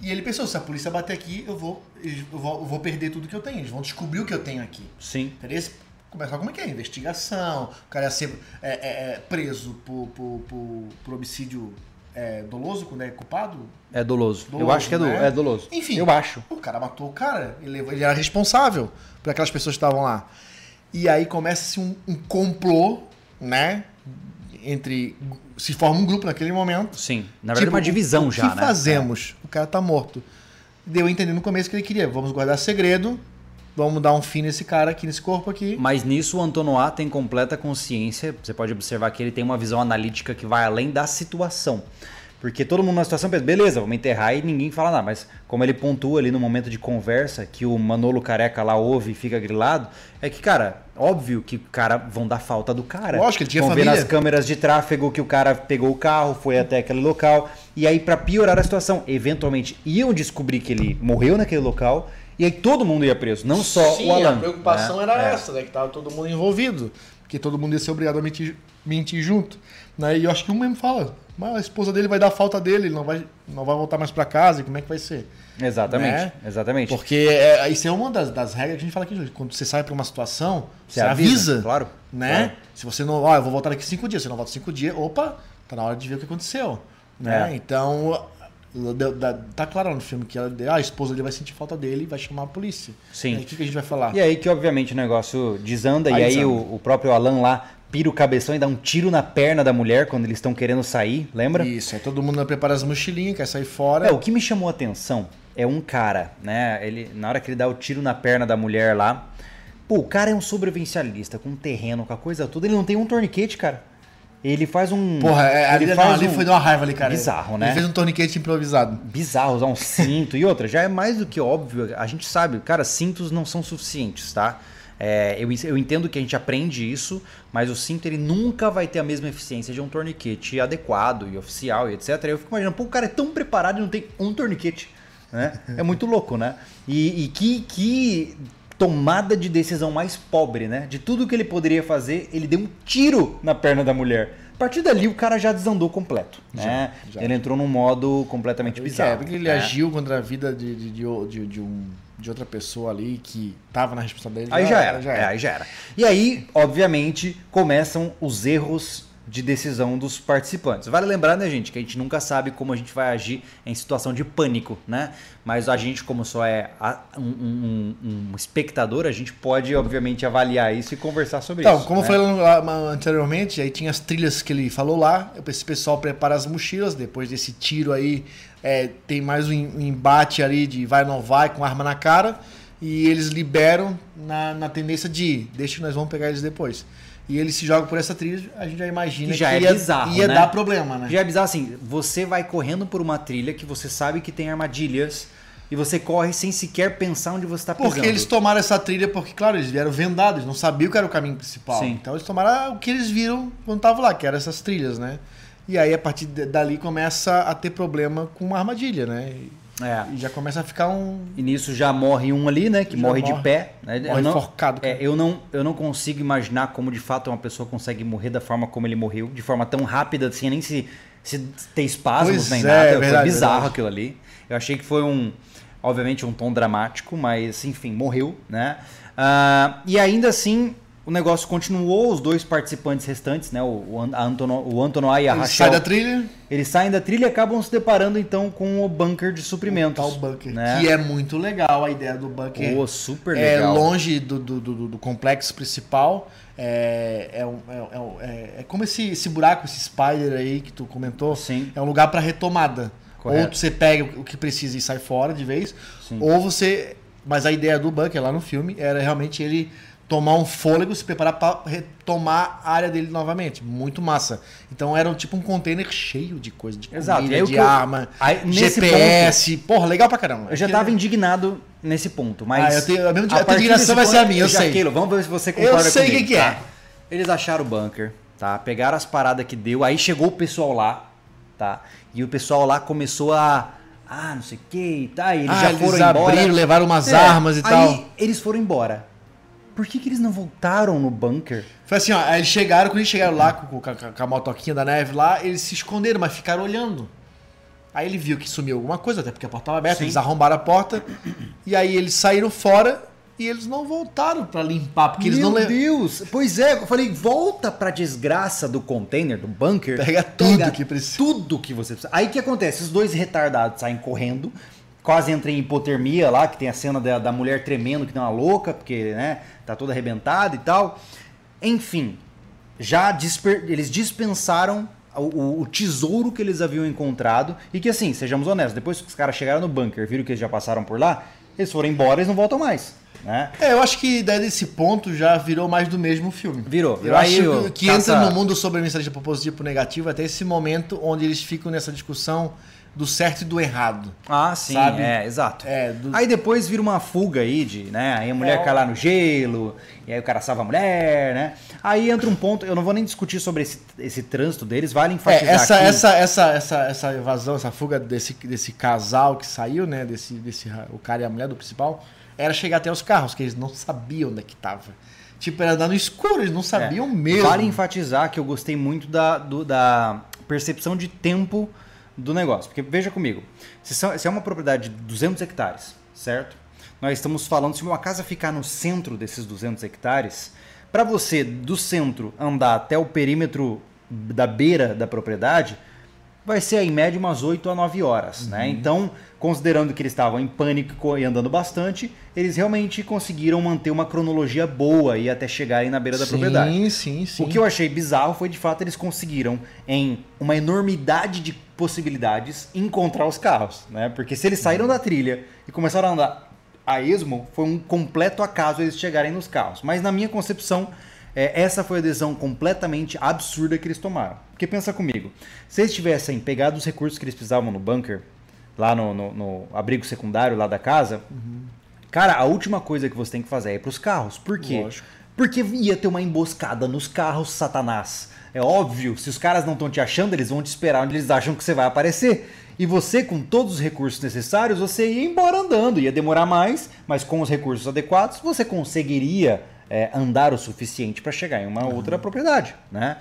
E ele pensou, se a polícia bater aqui, eu vou, eu vou, eu vou perder tudo que eu tenho. Eles vão descobrir o que eu tenho aqui. Sim. Entendeu? Começar como é que é? Investigação, o cara ia ser é, é, é, preso por, por, por, por homicídio é, doloso quando é culpado. É doloso. eu Doloso, acho que é, do, né? é doloso. Enfim. Eu acho. O cara matou o cara, ele, ele era responsável por aquelas pessoas que estavam lá. E aí começa-se um, um complô, né? Entre. Se forma um grupo naquele momento. Sim. Na verdade, Tipo, uma divisão o já, que né? fazemos? O cara tá morto. Deu a entender no começo que ele queria. Vamos guardar segredo. Vamos dar um fim nesse cara aqui, nesse corpo aqui. Mas nisso o Antonoá tem completa consciência. Você pode observar que ele tem uma visão analítica que vai além da situação. Porque todo mundo na situação pensa, beleza, vamos enterrar e ninguém fala nada. Mas como ele pontua ali no momento de conversa, que o Manolo Careca lá ouve e fica grilado, é que, cara, óbvio que o cara vão dar falta do cara. Lógico, ele tinha vão ver família. nas câmeras de tráfego que o cara pegou o carro, foi até aquele local. E aí, pra piorar a situação, eventualmente iam descobrir que ele morreu naquele local. E aí todo mundo ia preso, não só Sim, o Alan. a preocupação né? era É. essa, né? Que tava todo mundo envolvido. Porque todo mundo ia ser obrigado a mentir, mentir junto. Né? E eu acho que um mesmo fala, mas a esposa dele vai dar falta dele, ele não vai, não vai voltar mais pra casa, e como é que vai ser? Exatamente, Né? exatamente. Porque é, isso é uma das, das regras que a gente fala aqui. Quando você sai pra uma situação, você, avisa, claro. né? claro. Se você não, ó, eu vou voltar daqui cinco dias, você não volta cinco dias, opa, tá na hora de ver o que aconteceu, né? É. Então, tá claro no filme que ela- a esposa dele vai sentir falta dele e vai chamar a polícia. Sim. Aí, o que, que a gente vai falar? E aí que, obviamente, o negócio desanda, Aí e aí o, o próprio Alan lá pira o cabeção e dá um tiro na perna da mulher quando eles estão querendo sair, lembra? Isso, aí todo mundo prepara as mochilinhas, quer sair fora. É, o que me chamou a atenção é um cara, né? Ele, na hora que ele dá o tiro na perna da mulher lá, pô, o cara é um sobrevivencialista, com um terreno, com a coisa toda, ele não tem um torniquete, cara. Ele faz um. Porra, é, ali, não, ali um- foi de uma raiva ali, cara. Bizarro, né? Ele fez um torniquete improvisado. bizarro usar um cinto e outra, já é mais do que óbvio, a gente sabe, cara, cintos não são suficientes, tá? É, eu, eu entendo que a gente aprende isso, mas o cinto ele nunca vai ter a mesma eficiência de um torniquete adequado e oficial e etc. Eu fico imaginando, pô, o cara é tão preparado e não tem um torniquete, né? É muito louco, né? E, e que, que tomada de decisão mais pobre, né? De tudo que ele poderia fazer, ele deu um tiro na perna da mulher. A partir dali o cara já desandou completo, né? já. Ele entrou num modo completamente É, bizarro. porque ele né? agiu contra a vida de, de, de, de- um, de outra pessoa ali que tava na responsabilidade. Aí já era, é, aí já era. E aí, obviamente, começam os erros de decisão dos participantes. Vale lembrar, né, gente, que a gente nunca sabe como a gente vai agir em situação de pânico, né? Mas a gente, como só é um, um- um- espectador, a gente pode, obviamente, avaliar isso e conversar sobre Então, isso. como né? eu falei anteriormente, aí tinha as trilhas que ele falou lá. Esse pessoal prepara as mochilas. Depois desse tiro aí, é, tem mais um, em- embate ali de vai ou não vai, com arma na cara. E eles liberam na, na tendência de deixa que nós vamos pegar eles depois. E eles se jogam por essa trilha, a gente já imagina Que já é ia, bizarro, ia né? dar problema, né? Já é bizarro assim, você vai correndo por uma trilha que você sabe que tem armadilhas e você corre sem sequer pensar onde você está pisando. Porque eles tomaram essa trilha porque, claro, eles vieram vendados, eles não sabiam que era o caminho principal. Sim. Então eles tomaram o que eles viram quando estavam lá, que eram essas trilhas, né? E aí, a partir dali, começa a ter problema com uma armadilha, né? E, É. e já começa a ficar um... E nisso já morre um ali, né? Que Já morre, de morre. pé. Né? Morre eu não, enforcado, é, eu, não, eu não consigo imaginar como de fato uma pessoa consegue morrer da forma como ele morreu, de forma tão rápida, sem nem se, se ter espasmos Pois nem é, nada. é foi verdade, bizarro verdade. aquilo ali. Eu achei que foi um, obviamente, um tom dramático, mas enfim, morreu, né? Ah, e ainda assim. O negócio continuou, os dois participantes restantes, né? O, o, Antono, o Antonoá e a Ele Rachel. sai da trilha, Eles saem da trilha e acabam se deparando então com o bunker de suprimentos. tal bunker. né? Que é muito legal a ideia do bunker. Pô, super é legal. longe do, do, do- do complexo principal. É, é, é, um- é- é como esse, esse buraco, esse spider aí que tu comentou. Sim. É um lugar para retomada. Correto. Ou você pega o que precisa e sai fora de vez, Sim. ou você Mas a ideia do bunker lá no filme era realmente ele tomar um fôlego, se preparar para retomar a área dele novamente. Muito massa. Então era tipo um container cheio de coisa, de Exato. comida, E aí de eu- arma, aí, GPS. Porra, legal pra caramba. Eu já Aquilo- tava indignado nesse ponto, mas. Ah, eu tenho- a mesma- a indignação vai ser ponto, a minha, eu sei. Keilo, vamos ver se você concorda Eu sei comigo, o que que tá? é. Eles acharam o bunker, tá? Pegaram as paradas que deu, aí chegou o pessoal lá, tá? E o pessoal lá começou a. Ah, não sei o que, tá? E eles Ah, já eles foram embora. abriram, levaram umas É, armas e aí tal. Eles foram embora. Por que, que eles não voltaram no bunker? Foi assim, ó, eles chegaram, quando eles chegaram lá com, com a- com a motoquinha da neve lá, eles se esconderam, mas ficaram olhando. Aí ele viu que sumiu alguma coisa, até porque a porta estava aberta, Sim. eles arrombaram a porta, e aí eles saíram fora e eles não voltaram pra limpar, porque eles Meu não le- Deus! Pois é, eu falei, volta pra desgraça do container, do bunker. Pega tudo que precisa. Tudo que você precisa. Aí o que acontece? Os dois retardados saem correndo, quase entram em hipotermia lá, que tem a cena da, da mulher tremendo, que não é uma louca, porque, né, tá toda arrebentada e tal. Enfim, já disper- eles dispensaram o, o- tesouro que eles haviam encontrado e que assim, sejamos honestos, depois que os caras chegaram no bunker, viram que eles já passaram por lá, eles foram embora, eles não voltam mais, né? É, eu acho que daí desse ponto já virou mais do mesmo filme. Virou, Eu virou. Aí acho que caça- entra no mundo sobre a mensagem positivo e negativo até esse momento onde eles ficam nessa discussão do certo e do errado. Ah, sim, Sabe? é, exato. É, do- Aí depois vira uma fuga aí de, né? Aí a mulher É, cai lá no gelo, e aí o cara salva a mulher, né? Aí entra um ponto, eu não vou nem discutir sobre esse, esse trânsito deles, vale É, enfatizar essa, aqui. essa, essa, essa, essa evasão, essa fuga desse, desse casal que saiu, né? Desse, desse, o cara e a mulher do principal, era chegar até os carros, que eles não sabiam onde é que tava. Tipo, era andar no escuro, eles não sabiam É, mesmo. Vale enfatizar que eu gostei muito da, do- da percepção de tempo do negócio. Porque veja comigo, se, são- se é uma propriedade de 200 hectares, certo? Nós estamos falando, se uma casa ficar no centro desses 200 hectares, para você do centro andar até o perímetro da beira da propriedade, vai ser em média umas 8 a 9 horas, né? Então, considerando que eles estavam em pânico e andando bastante, eles realmente conseguiram manter uma cronologia boa e até chegarem na beira da propriedade. Sim, sim, sim. O que eu achei bizarro foi de fato eles conseguiram, em uma enormidade de possibilidades, encontrar os carros, né? Porque se eles saíram da trilha e começaram a andar a esmo, foi um completo acaso eles chegarem nos carros. Mas na minha concepção, é, essa foi a decisão completamente absurda que eles tomaram. Porque pensa comigo, se eles tivessem pegado os recursos que eles precisavam no bunker, lá no, no- no abrigo secundário lá da casa, cara, a última coisa que você tem que fazer é ir pros carros. Por quê? Lógico. Porque ia ter uma emboscada nos carros, Satanás. É óbvio, se os caras não estão te achando, eles vão te esperar onde eles acham que você vai aparecer. E você, com todos os recursos necessários, você ia embora andando. Ia demorar mais, mas com os recursos adequados, você conseguiria é, andar o suficiente para chegar em uma outra propriedade, né?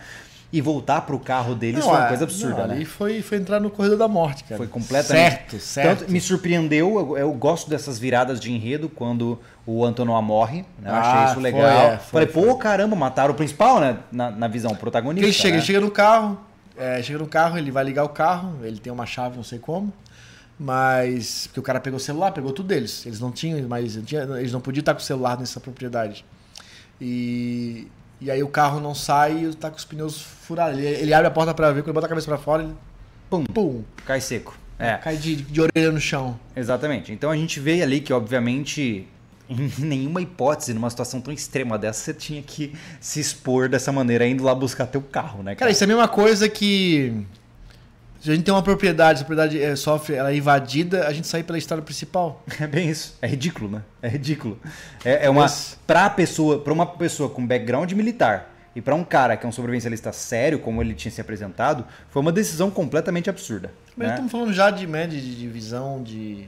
E voltar pro carro deles Não, foi uma é, coisa absurda, não, né? Ali foi, foi entrar no corredor da morte, cara. Foi completamente. Certo, certo. Tanto me surpreendeu, eu, eu gosto dessas viradas de enredo quando o Antonoa morre. Né? Eu Ah, achei isso foi, legal. é, foi, Falei, pô, caramba, mataram o principal, né? Na, na visão protagonista. Ele chega, né? ele chega no carro, é, chega no carro, ele vai ligar o carro, ele tem uma chave, não sei como. Mas. Porque o cara pegou o celular, pegou tudo deles. Eles não tinham, mas não tinha- eles não podiam estar com o celular nessa propriedade. E. E aí o carro não sai e tá com os pneus furados. Ele, ele abre a porta pra ver, quando ele bota a cabeça pra fora, ele. Pum, Pum! cai seco. É, Cai de, de orelha no chão. exatamente. Então a gente vê ali que, obviamente, em nenhuma hipótese, numa situação tão extrema dessa, você tinha que se expor dessa maneira, indo lá buscar teu carro, né? Cara, isso é a mesma coisa que. Se a gente tem uma propriedade, a propriedade é, sofre, ela é invadida, a gente sair pela estrada principal. É bem isso. É ridículo, né? É ridículo. É, é uma Mas- pra pessoa, para uma pessoa com background militar e pra um cara que é um sobrevivencialista sério, como ele tinha se apresentado, foi uma decisão completamente absurda. Mas né? estamos falando já de, né, de, de visão, de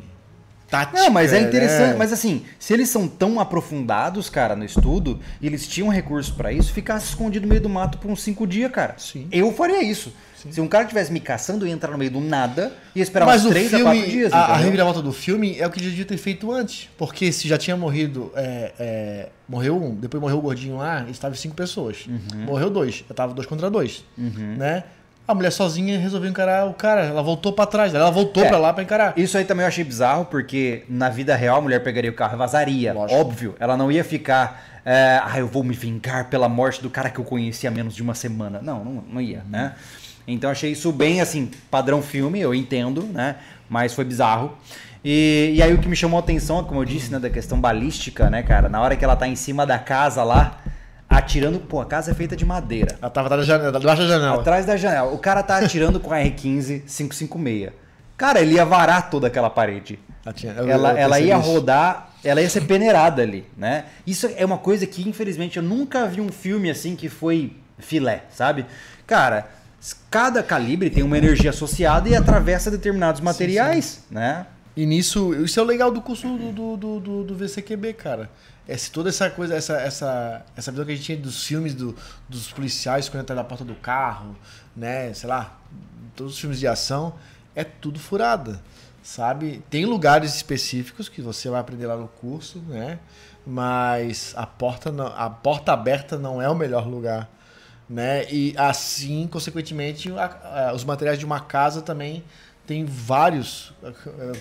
tática. Não, mas é interessante. né? Mas assim, se eles são tão aprofundados, cara, no estudo, e eles tinham recurso pra isso, ficasse escondido no meio do mato por uns cinco dias, cara. Sim. Eu faria isso. Se um cara tivesse me caçando e entrar no meio do nada, ia esperar Mas uns o três a filme, quatro dias. a, a reviravolta do filme é o que devia ter feito antes. Porque se já tinha morrido, é, é, morreu um, depois morreu o gordinho lá, estava cinco pessoas. Uhum. Morreu dois, eu tava dois contra dois, né? A mulher sozinha resolveu encarar o cara, ela voltou pra trás, ela voltou É. pra lá pra encarar. Isso aí também eu achei bizarro, porque na vida real a mulher pegaria o carro e vazaria. Lógico. Óbvio. Ela não ia ficar. É, ah, eu vou me vingar pela morte do cara que eu conheci há menos de uma semana. Não, não, não ia, né? Então achei isso bem assim, padrão filme, eu entendo, né? Mas foi bizarro. E, e aí o que me chamou a atenção, como eu disse, né, da questão balística, né, cara? Na hora que ela tá em cima da casa lá, atirando. Pô, a casa é feita de madeira. Ela tava atrás da janela, debaixo da janela. Atrás da janela. O cara tá atirando com a R15 556. Cara, ele ia varar toda aquela parede. Tinha- eu- ela eu ela ia isso. rodar, ela ia ser peneirada ali, né? Isso é uma coisa que, infelizmente, eu nunca vi um filme assim que foi filé, sabe? Cara, cada calibre tem uma energia associada e atravessa determinados materiais, né? E nisso, isso é o legal do curso do, do, do, do- do VCQB, cara. É se toda essa coisa, essa, essa, essa visão que a gente tinha dos filmes do, dos policiais quando entra na porta do carro, né? Sei lá, todos os filmes de ação, é tudo furada, sabe? Tem lugares específicos que você vai aprender lá no curso, né? Mas a porta, não, a porta aberta não é o melhor lugar, né? E assim, consequentemente, a- a- os materiais de uma casa também tem vários eh,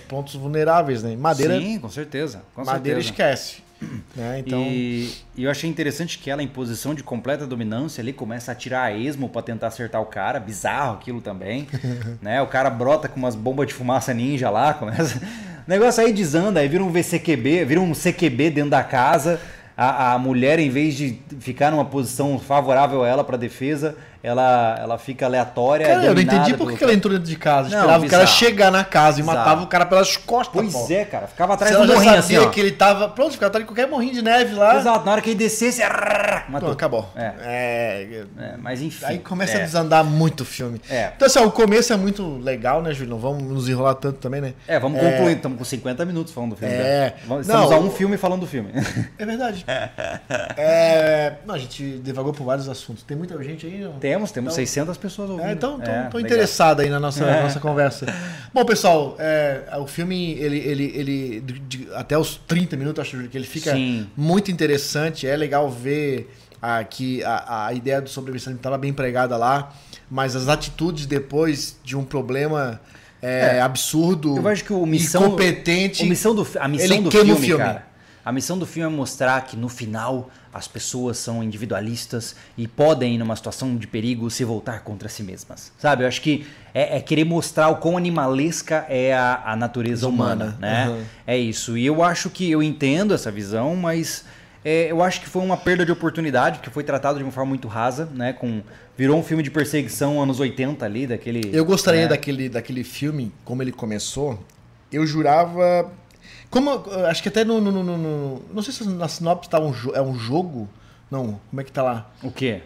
pontos vulneráveis, né? Madeira, Sim, com certeza. Com madeira certeza. esquece. Né? Então, E, e eu achei interessante que ela, em posição de completa dominância, ali começa a tirar a esmo pra tentar acertar o cara. Bizarro aquilo também. né? O cara brota com umas bombas de fumaça ninja lá. Começa... O negócio aí desanda, aí vira um VCQB, vira um CQB dentro da casa. A, a mulher, em vez de ficar numa posição favorável a ela pra defesa, ela, ela fica aleatória. cara, eu não entendi por pelo que ela entrou dentro de casa. Não, Esperava o cara bizarro. chegar na casa e Bizarro. matava o cara pelas costas. Pois pô. é, cara. Ficava Se atrás ela do morrinho assim, ó. que ele tava. Pronto, ficava atrás de qualquer morrinho de neve lá. Exato, na hora que ele descesse, arrrr, matou. Pronto, acabou. É. É, É, mas enfim. Aí começa é. a desandar muito o filme. É. Então, assim, ó, o começo é muito legal, né, Júlio? Não vamos nos enrolar tanto também, né? É, vamos concluir. Estamos com 50 minutos falando do filme. É. Vamos- Estamos Não, a um filme falando do filme. É verdade. É, Não, a gente devagou por vários assuntos. Tem muita gente aí? Não? Temos, temos Então- 600 pessoas ouvindo. É, então, tô, É, tô legal. interessado aí na nossa, É. nossa conversa. Bom, pessoal, é, o filme, ele, ele, ele de- de- até os 30 minutos, acho que ele fica Sim. muito interessante. É legal ver ah, que a, a ideia do sobrevivência estava bem empregada lá, mas as atitudes depois de um problema é, É. absurdo, Eu acho que o missão, incompetente. o missão do, a missão ele do filme, filme. cara. A missão do filme é mostrar que no final as pessoas são individualistas e podem, numa situação de perigo, se voltar contra si mesmas. Sabe? Eu acho que é, é querer mostrar o quão animalesca é a, a natureza humana, Humana, né? uhum. É isso. E eu acho que eu entendo essa visão, mas é, eu acho que foi uma perda de oportunidade, que foi tratado de uma forma muito rasa, né? Com, virou um filme de perseguição anos 80 ali, daquele. Eu gostaria né? daquele, daquele filme, como ele começou, eu jurava. Como. eu Acho que até no. no, no- no- não sei se na sinopse tá um, é um jogo. Não, como é que tá lá? O quê?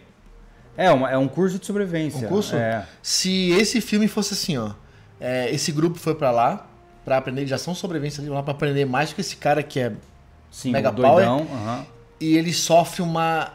É, uma- é um curso de sobrevivência. Um curso? É. Se esse filme fosse assim, ó. é, esse grupo foi pra lá pra aprender, já são vão lá pra aprender mais que esse cara que é. Sim, Mega o doidão. Power. aham. E ele sofre uma.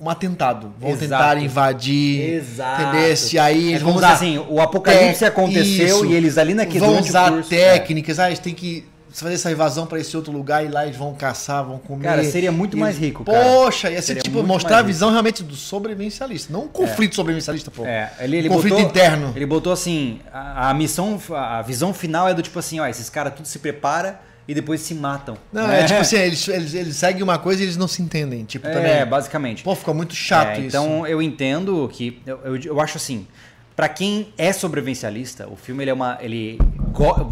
Um atentado. Vão Exato. tentar invadir. Exato. Entendeu? E aí É eles como vão usar assim, o apocalipse tec- aconteceu isso. e eles ali naquele vão usar curso- técnicas, ah, eles têm que fazer essa invasão pra esse outro lugar e lá eles vão caçar, vão comer. Cara, seria muito E mais rico, cara. Poxa, ia ser Seria tipo mostrar a visão realmente do sobrevivencialista, não um conflito sobrevivencialista, pô. É, ele, ele um conflito botou, interno. Ele botou assim, a, a missão, a visão final é do tipo assim, ó, esses caras tudo se prepara e depois se matam. Não, é, tipo assim, eles, eles, eles seguem uma coisa e eles não se entendem, tipo, É, também. basicamente. Pô, fica muito chato É, isso. Então eu entendo que eu, eu, eu acho assim, Pra quem é sobrevivencialista, o filme ele é uma ele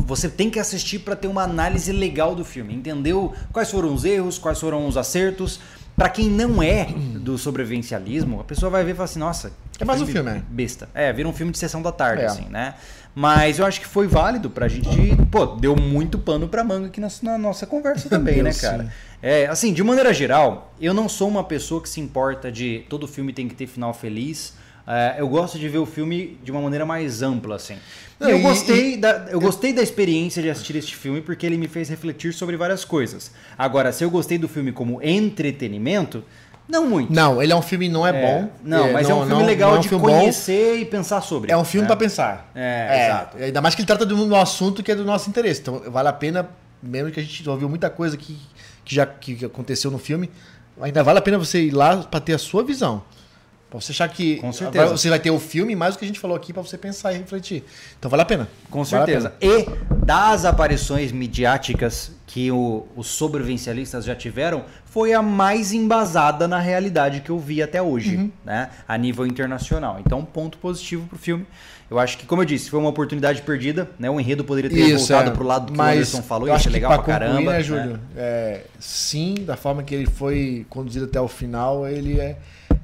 você tem que assistir pra ter uma análise legal do filme, entendeu quais foram os erros, quais foram os acertos. Pra quem não é do sobrevivencialismo, a pessoa vai ver e fala assim, nossa, É mais um filme, é. besta. É, vira um filme de sessão da tarde É. assim, né? Mas eu acho que foi válido pra gente, pô, deu muito pano pra manga aqui na, na nossa conversa também, né, sim. cara? É, assim, de maneira geral, eu não sou uma pessoa que se importa de todo filme tem que ter final feliz. É, eu gosto de ver o filme de uma maneira mais ampla, assim. E Não, eu e- gostei, da, eu gostei da experiência de assistir este filme porque ele me fez refletir sobre várias coisas. Agora, se eu gostei do filme como entretenimento, não muito. Não, ele é um filme não é, bom. Não, mas é um filme não- legal não é um de filme bom. conhecer e pensar sobre. É um filme né? pra pensar. É, exato. Ainda mais que ele trata de um assunto que é do nosso interesse. Então vale a pena, mesmo que a gente ouviu muita coisa que, que já que aconteceu no filme, ainda vale a pena você ir lá pra ter a sua visão. Pra você achar que Com certeza. vai- você vai ter o filme mais o que a gente falou aqui pra você pensar e refletir. Então vale a pena. Com Vale certeza. E das aparições midiáticas que o- os sobrevivencialistas já tiveram, foi a mais embasada na realidade que eu vi até hoje, Uhum. né? A nível internacional. Então, ponto positivo pro filme. Eu acho que, como eu disse, foi uma oportunidade perdida, né? O enredo poderia ter Isso, voltado é. pro lado do que o Mas Anderson falou, eu acho que legal pra, concluir, caramba. né, né? Júlio? É, sim, da forma que ele foi conduzido até o final, ele é.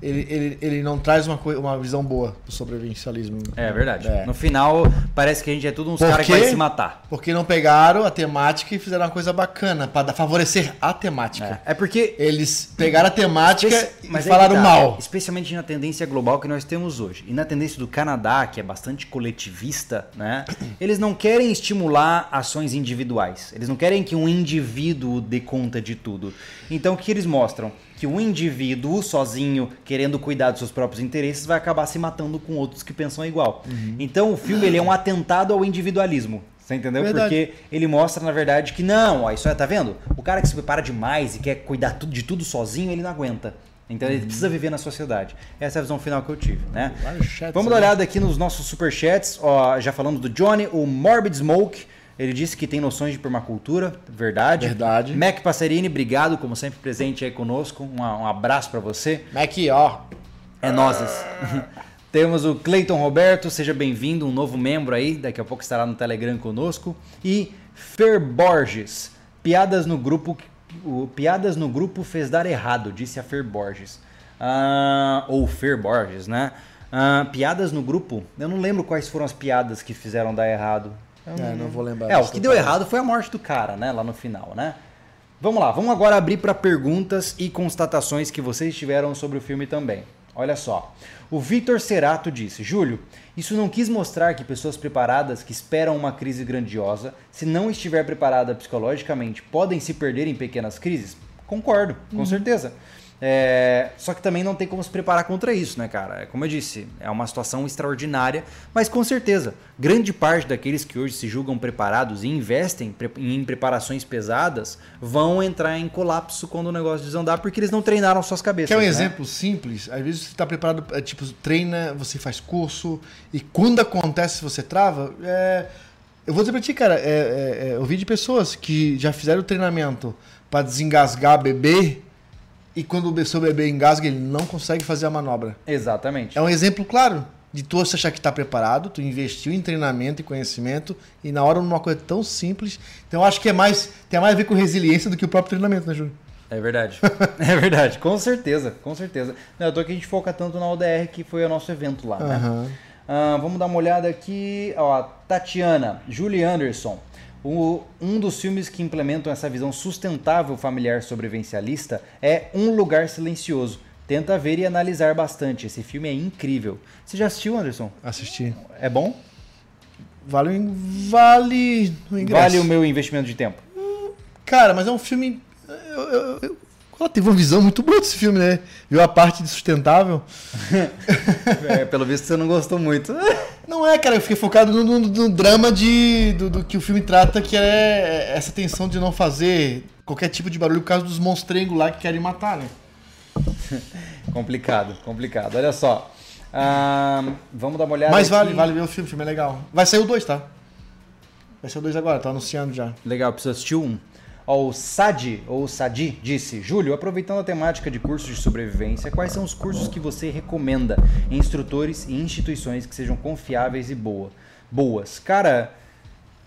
Ele, ele, ele não traz uma, uma visão boa do sobrevivencialismo. É verdade. É. No final, parece que a gente é tudo uns caras que vai se matar. Porque não pegaram a temática e fizeram uma coisa bacana, pra dar- favorecer a temática. É, é porque Eles pegaram a temática Espe- e mas aí falaram tá, mal. é, Especialmente na tendência global que nós temos hoje. E na tendência do Canadá, que é bastante coletivista, né? Eles não querem estimular ações individuais. Eles não querem que um indivíduo dê conta de tudo. Então o que eles mostram? Que um indivíduo sozinho, querendo cuidar dos seus próprios interesses, vai acabar se matando com outros que pensam igual. Uhum. Então o filme ele é um atentado ao individualismo. Você entendeu? Verdade. Porque ele mostra, na verdade, que não, ó, isso é, tá vendo? O cara que se prepara demais e quer cuidar de tudo sozinho, ele não aguenta. Então ele precisa viver na sociedade. Essa é a visão final que eu tive, né? Vamos dar uma olhada aqui nos nossos superchats. Ó, já falamos do Johnny, o Morbid Smoke. Ele disse que tem noções de permacultura, verdade. Verdade. Mac Passerini, obrigado, como sempre, presente aí conosco. Um, um abraço pra você. Mac, ó. É nozes. Temos o Cleiton Roberto, seja bem-vindo, um novo membro aí, daqui a pouco estará no Telegram conosco. E Fer Borges, piadas no grupo, o, piadas no grupo fez dar errado, disse a Fer Borges. Ah, ou Fer Borges, né? Ah, piadas no grupo, eu não lembro quais foram as piadas que fizeram dar errado. Eu É, não vou lembrar. é, o que deu errado foi a morte do cara, né? Lá no final, né? Vamos lá, vamos agora abrir para perguntas e constatações que vocês tiveram sobre o filme também. Olha só. O Vitor Cerato disse: Júlio, isso não quis mostrar que pessoas preparadas que esperam uma crise grandiosa, se não estiver preparada psicologicamente, podem se perder em pequenas crises? Concordo, com certeza. É, só que também não tem como se preparar contra isso, né, cara? É Como eu disse, é uma situação extraordinária, mas com certeza, grande parte daqueles que hoje se julgam preparados e investem em preparações pesadas vão entrar em colapso quando o negócio desandar porque eles não treinaram suas cabeças. Quer um né? exemplo simples? Às vezes você está preparado, é, tipo, treina, você faz curso, e quando acontece você trava, é, eu vou dizer pra ti, cara, é, é, é, eu vi de pessoas que já fizeram o treinamento para desengasgar bebê, e quando o seu bebê engasga, ele não consegue fazer a manobra. Exatamente. É um exemplo claro de tu você achar que está preparado, tu investiu em treinamento e conhecimento, e na hora numa coisa tão simples. Então eu acho que é mais, tem mais a ver com resiliência do que o próprio treinamento, né, Júlio? É verdade. é verdade, com certeza, com certeza. Não, eu tô que a gente foca tanto na ODR, que foi o nosso evento lá, né? Ah, vamos dar uma olhada aqui. Ó, Tatiana, Julie Anderson. O- um dos filmes que implementam essa visão sustentável familiar sobrevivencialista é Um Lugar Silencioso. Tenta ver e analisar bastante. Esse filme é incrível. Você já assistiu, Anderson? Assisti. É bom? Vale, vale o ingresso. Vale o meu investimento de tempo. Cara, mas é um filme. Eu, eu, eu- ela teve uma visão muito boa desse filme, né? Viu a parte de sustentável. É, pelo visto você não gostou muito. Não é, cara, eu fiquei focado no, no- no drama de, do, do que o filme trata, que é essa tensão de não fazer qualquer tipo de barulho por causa dos monstrengos lá que querem matar, né? complicado, complicado. Olha só. Ah, vamos dar uma olhada Mas vale, aqui. vale ver o filme, o filme é legal. Vai sair o 2, tá? Vai ser o 2 agora, tá anunciando já. Legal, preciso assistir um. O Sadi, ou Sadi, disse: Júlio, aproveitando a temática de cursos de sobrevivência, quais são os cursos que você recomenda em instrutores e instituições que sejam confiáveis e boa, boas? Cara,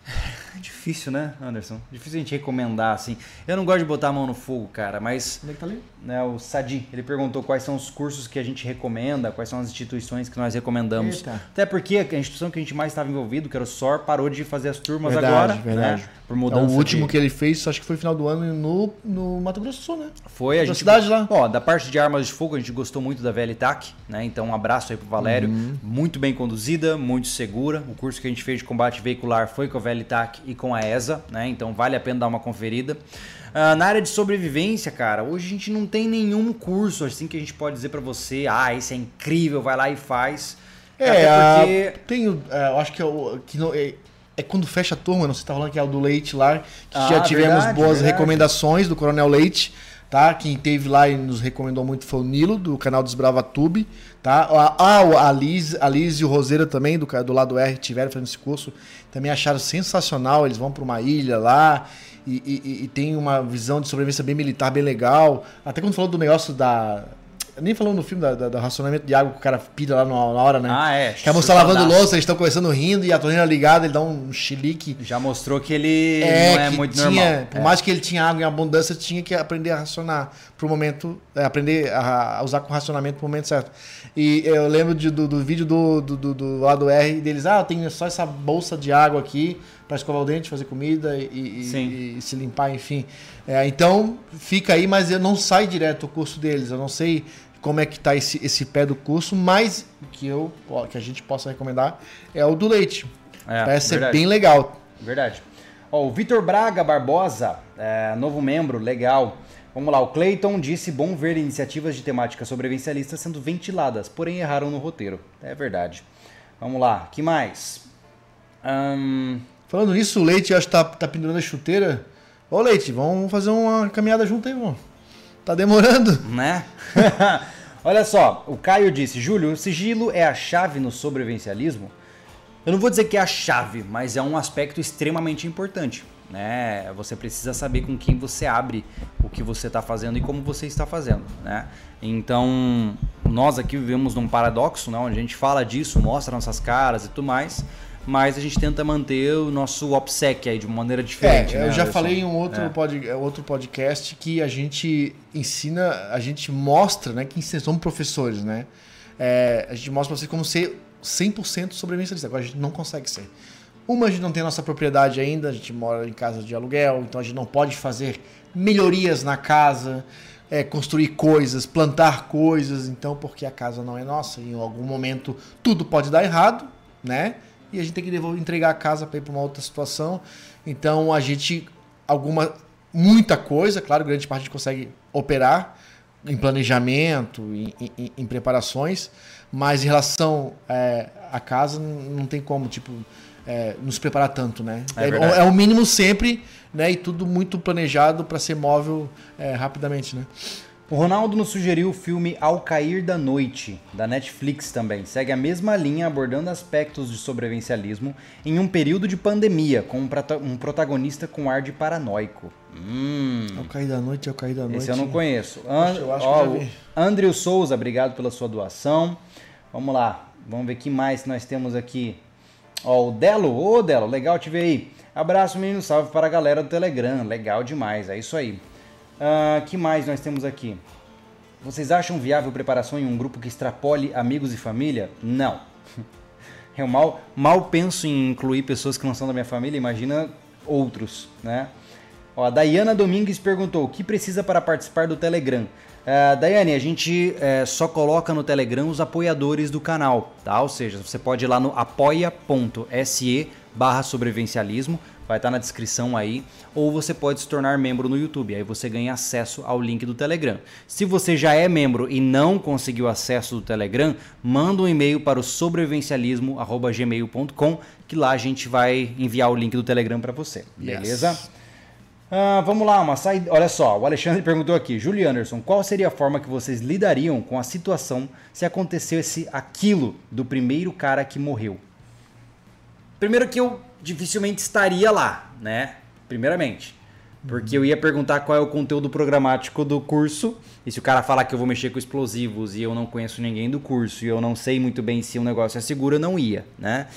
é difícil, né, Anderson? Difícil a gente recomendar assim. Eu não gosto de botar a mão no fogo, cara, mas Onde é que tá ali? né, o Sadi, ele perguntou quais são os cursos que a gente recomenda, quais são as instituições que nós recomendamos. Eita. Até porque a instituição que a gente mais estava envolvido, que era o SOR, parou de fazer as turmas Verdade, agora, verdade. né, por mudança o último de... que ele fez, acho que foi final do ano no, no Mato Grosso do Sul, né? Foi a gente. cidade lá. Ó, da parte de armas de fogo, a gente gostou muito da VLTAC, né? Então, um abraço aí pro Valério. Uhum. Muito bem conduzida, muito segura. O curso que a gente fez de combate veicular foi com a VLTAC e com a ESA, né? Então, vale a pena dar uma conferida. Ah, na área de sobrevivência, cara, hoje a gente não tem nenhum curso assim que a gente pode dizer pra você, ah, esse é incrível, vai lá e faz. É, Até porque tem, é, eu acho que, é, que não, é, é quando fecha a turma, não sei se tá falando que é o do Leite lá, que Ah, já tivemos verdade, boas verdade. recomendações do Coronel Leite, tá? Quem teve lá e nos recomendou muito foi o Nilo, do canal Desbravatube, tá? Ah, a Liz, a Liz e o Roseira também, do, do lado R, tiveram fazendo esse curso, também acharam sensacional, eles vão para uma ilha lá e, e, e, tem uma visão de sobrevivência bem militar, bem legal. Até quando falou do negócio da nem falando no filme da, da, do racionamento de água que o cara pira lá na, hora, né? Ah, é. Que a moça lavando louça, eles estão conversando rindo e a torneira ligada, ele dá um chilique. Já mostrou que ele é, não é muito tinha, normal. Por é. mais que ele tinha água em abundância, tinha que aprender a racionar pro momento, é, aprender a, a, usar com racionamento pro momento certo. E eu lembro de, do, do, vídeo do, do, do, do lado R deles, ah, eu tenho só essa bolsa de água aqui para escovar o dente, fazer comida e, e, e se limpar, enfim. É, então, fica aí, mas eu não saio direto o curso deles. Eu não sei como é que está esse, esse pé do curso, mas o que, eu, que a gente possa recomendar é o do leite. É, Parece verdade. ser bem legal. Verdade. Ó, o Vitor Braga Barbosa, é, novo membro, legal. Vamos lá, o Clayton disse bom ver iniciativas de temática sobrevivencialista sendo ventiladas, porém erraram no roteiro. É verdade. Vamos lá, que mais? Um... Falando nisso, o Leite acho que tá, tá pendurando a chuteira. Ô Leite, vamos fazer uma caminhada junto aí, irmão. Tá demorando. Né? Olha só, o Caio disse: Júlio, o sigilo é a chave no sobrevivencialismo? Eu não vou dizer que é a chave, mas é um aspecto extremamente importante. Né? Você precisa saber com quem você abre o que você está fazendo e como você está fazendo. Né? Então, nós aqui vivemos num paradoxo, né? onde a gente fala disso, mostra nossas caras e tudo mais, mas a gente tenta manter o nosso OPSEC aí de uma maneira diferente. É, né, eu já falei em um outro, é. pod, outro podcast que a gente ensina, a gente mostra, né, que somos professores, né? É, a gente mostra para vocês como ser 100% sobrevivencialista. Agora a gente não consegue ser. Uma, a gente não tem a nossa propriedade ainda, a gente mora em casa de aluguel, então a gente não pode fazer melhorias na casa, é, construir coisas, plantar coisas, então porque a casa não é nossa, em algum momento tudo pode dar errado, né? E a gente tem que devolver, entregar a casa para ir para uma outra situação. Então a gente alguma muita coisa, claro, grande parte a gente consegue operar em planejamento, em, em, em preparações, mas em relação é, à casa não tem como tipo é, nos preparar tanto, né? É, é, é, o mínimo sempre, né? E tudo muito planejado para ser móvel é, rapidamente, né? O Ronaldo nos sugeriu o filme Ao Cair da Noite, da Netflix também. Segue a mesma linha, abordando aspectos de sobrevivencialismo em um período de pandemia, com um, protagonista com ar de paranoico. Hum. Ao Cair da Noite, Ao Cair da Noite. Esse eu não conheço. And... eu acho ó, que Andrew Souza, obrigado pela sua doação. Vamos lá, vamos ver o que mais nós temos aqui. Ó, o Delo, ô Delo, legal te ver aí. Abraço, menino, salve para a galera do Telegram, legal demais, é isso aí. Uh, que mais nós temos aqui? Vocês acham viável preparação em um grupo que extrapole amigos e família? Não. Eu mal, mal penso em incluir pessoas que não são da minha família, imagina outros, né? Ó, a Dayana Domingues perguntou: o que precisa para participar do Telegram? Uh, Daiane, a gente uh, só coloca no Telegram os apoiadores do canal, tá? Ou seja, você pode ir lá no apoia.se barra sobrevivencialismo vai estar na descrição aí, ou você pode se tornar membro no YouTube, aí você ganha acesso ao link do Telegram. Se você já é membro e não conseguiu acesso do Telegram, manda um e-mail para o sobrevivencialismo@gmail.com, que lá a gente vai enviar o link do Telegram para você, beleza? Yes. Ah, vamos lá, uma saída. Olha só, o Alexandre perguntou aqui, Julie Anderson, qual seria a forma que vocês lidariam com a situação se acontecesse aquilo do primeiro cara que morreu? Primeiro que eu dificilmente estaria lá, né? Primeiramente. Porque eu ia perguntar qual é o conteúdo programático do curso. E se o cara falar que eu vou mexer com explosivos e eu não conheço ninguém do curso e eu não sei muito bem se o negócio é seguro, eu não ia, né?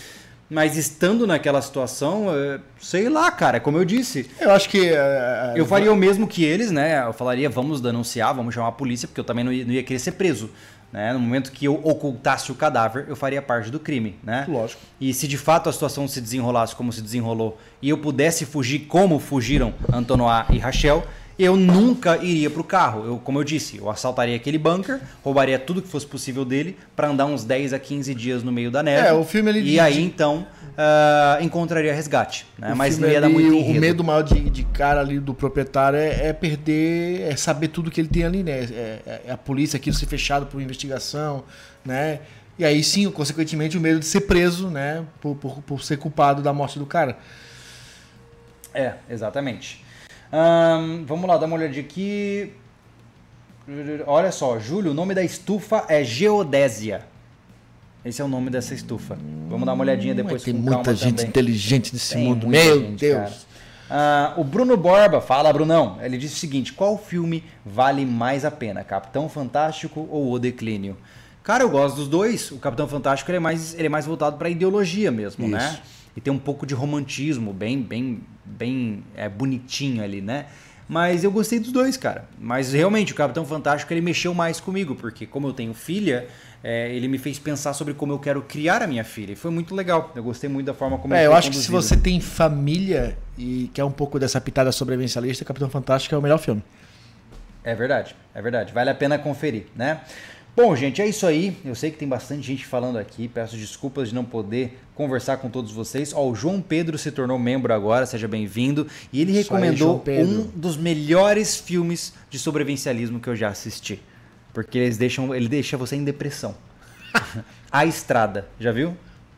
Mas estando naquela situação, é, sei lá, cara, como eu disse. Eu acho que. Uh, eu faria o mesmo que eles, né? Eu falaria, vamos denunciar, vamos chamar a polícia, porque eu também não ia, não ia querer ser preso. Né? No momento que eu ocultasse o cadáver, eu faria parte do crime. Né? Lógico. E se de fato a situação se desenrolasse como se desenrolou e eu pudesse fugir como fugiram Antonois e Rachel, eu nunca iria para o carro. Eu, como eu disse, eu assaltaria aquele bunker, roubaria tudo que fosse possível dele para andar uns 10 a 15 dias no meio da neve. É, o filme ele E aí então uh, encontraria resgate. Né? Mas não ia dar muito enredo. O medo maior de, de cara ali do proprietário é, é, perder, é saber tudo que ele tem ali, né? É, é, é a polícia aquilo ser fechado por investigação, né? E aí sim, consequentemente, o medo de ser preso, né? Por, por, por ser culpado da morte do cara. É, exatamente. Vamos lá, dar uma olhadinha aqui. Olha só, Júlio, o nome da estufa é Geodésia. Esse é o nome dessa estufa. Vamos dar uma olhadinha depois Tem com muita gente também. inteligente nesse Tem mundo. Meu gente, Deus. Ah, o Bruno Borba, fala Brunão, ele disse o seguinte, qual filme vale mais a pena, Capitão Fantástico ou O Declínio? Cara, eu gosto dos dois. O Capitão Fantástico ele é mais, ele é mais voltado para ideologia mesmo, né? E tem um pouco de romantismo, bem, bem, bem é, bonitinho ali, né? Mas eu gostei dos dois, cara. Mas realmente o Capitão Fantástico ele mexeu mais comigo, porque como eu tenho filha, é, ele me fez pensar sobre como eu quero criar a minha filha. E foi muito legal. Eu gostei muito da forma como É, eu acho que se conduzido. você tem família e quer um pouco dessa pitada sobrevivencialista, Capitão Fantástico é o melhor filme. É verdade, é verdade. Vale a pena conferir, né? Bom, gente, é isso aí. Eu sei que tem bastante gente falando aqui. Peço desculpas de não poder conversar com todos vocês. Ó, o João Pedro se tornou membro agora, seja bem-vindo. E ele aí, recomendou Pedro. um dos melhores filmes de sobrevivencialismo que eu já assisti. Porque eles deixam, ele deixa você em depressão. a Estrada, já viu?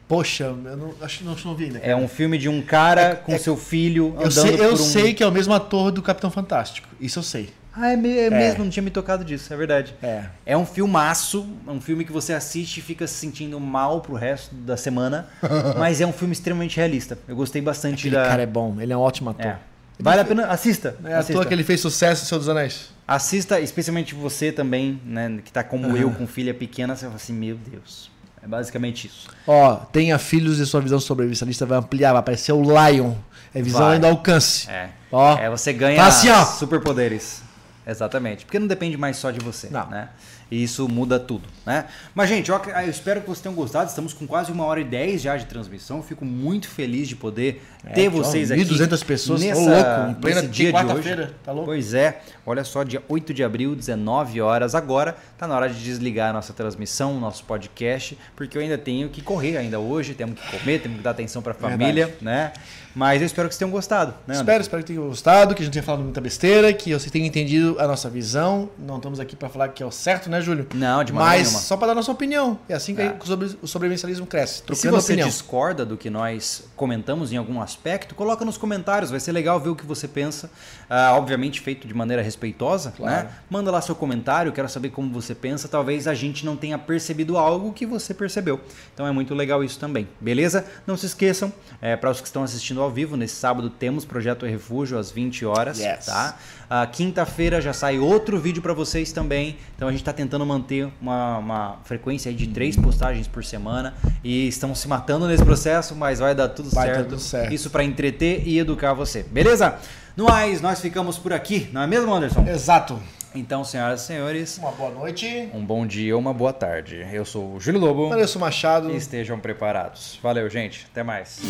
Poxa, eu não, acho que não, não vi ainda. É um filme de um cara com é- seu filho andando Eu, sei, eu por um... sei que é o mesmo ator do Capitão Fantástico. Isso eu sei. Ah, é, me- é mesmo, não tinha me tocado disso, é verdade. É. É um filmaço, é um filme que você assiste e fica se sentindo mal pro resto da semana, mas é um filme extremamente realista. Eu gostei bastante Aquele da. cara é bom, ele é um ótimo ator. É. Vale a pena, assista. É à assista. toa que ele fez sucesso em Senhor dos Anéis. Assista, especialmente você também, né, que tá como eu com filha pequena, você fala assim, meu Deus. É basicamente isso. Ó, tenha filhos e sua visão sobrevivencialista vai ampliar, vai aparecer o Lion. É visão Vai. além do alcance. É. Ó. É, você ganha assim, superpoderes. Exatamente. Porque não depende mais só de você. Não. Né? E isso muda tudo. Né? Mas, gente, eu, eu espero que vocês tenham gostado. Estamos com quase uma hora e dez já de transmissão. Fico muito feliz de poder ter É, vocês ó, aqui. 1.200 pessoas, nessa, louco, em plena nesse dia de hoje. tá louco? Pois é. Olha só, dia 8 de abril, 19 horas. Agora tá na hora de desligar a nossa transmissão, nosso podcast, porque eu ainda tenho que correr ainda hoje. Temos que comer, temos que dar atenção pra família, né? Mas eu espero que vocês tenham gostado. Né? Espero, espero que tenham gostado, que a gente tenha falado muita besteira, que vocês tenham entendido a nossa visão. Não estamos aqui para falar que é o certo, né, Júlio? Não, de maneira Mas nenhuma. só para dar nossa opinião. É assim que É. o sobre- o sobrevivencialismo cresce, se você opinião. discorda do que nós comentamos em algum aspecto, coloca nos comentários, vai ser legal ver o que você pensa. Ah, obviamente feito de maneira respeitosa, Claro. né? Manda lá seu comentário, quero saber como você pensa. Talvez a gente não tenha percebido algo que você percebeu. Então é muito legal isso também, beleza? Não se esqueçam, é, para os que estão assistindo ao vivo, nesse sábado temos Projeto Refúgio às 20 horas, Yes. tá? Ah, Quinta-feira já sai outro vídeo para vocês também. Então a gente está tentando manter uma, uma frequência aí de três postagens por semana e estamos se matando nesse processo, mas vai dar tudo Vai certo. tudo certo. Isso para entreter e educar você, beleza? No mais, nós ficamos por aqui, não é mesmo, Anderson? Exato. Então, senhoras e senhores, Uma boa noite. um bom dia ou uma boa tarde. Eu sou o Júlio Lobo. Anderson Machado. E estejam preparados. Valeu, gente. Até mais.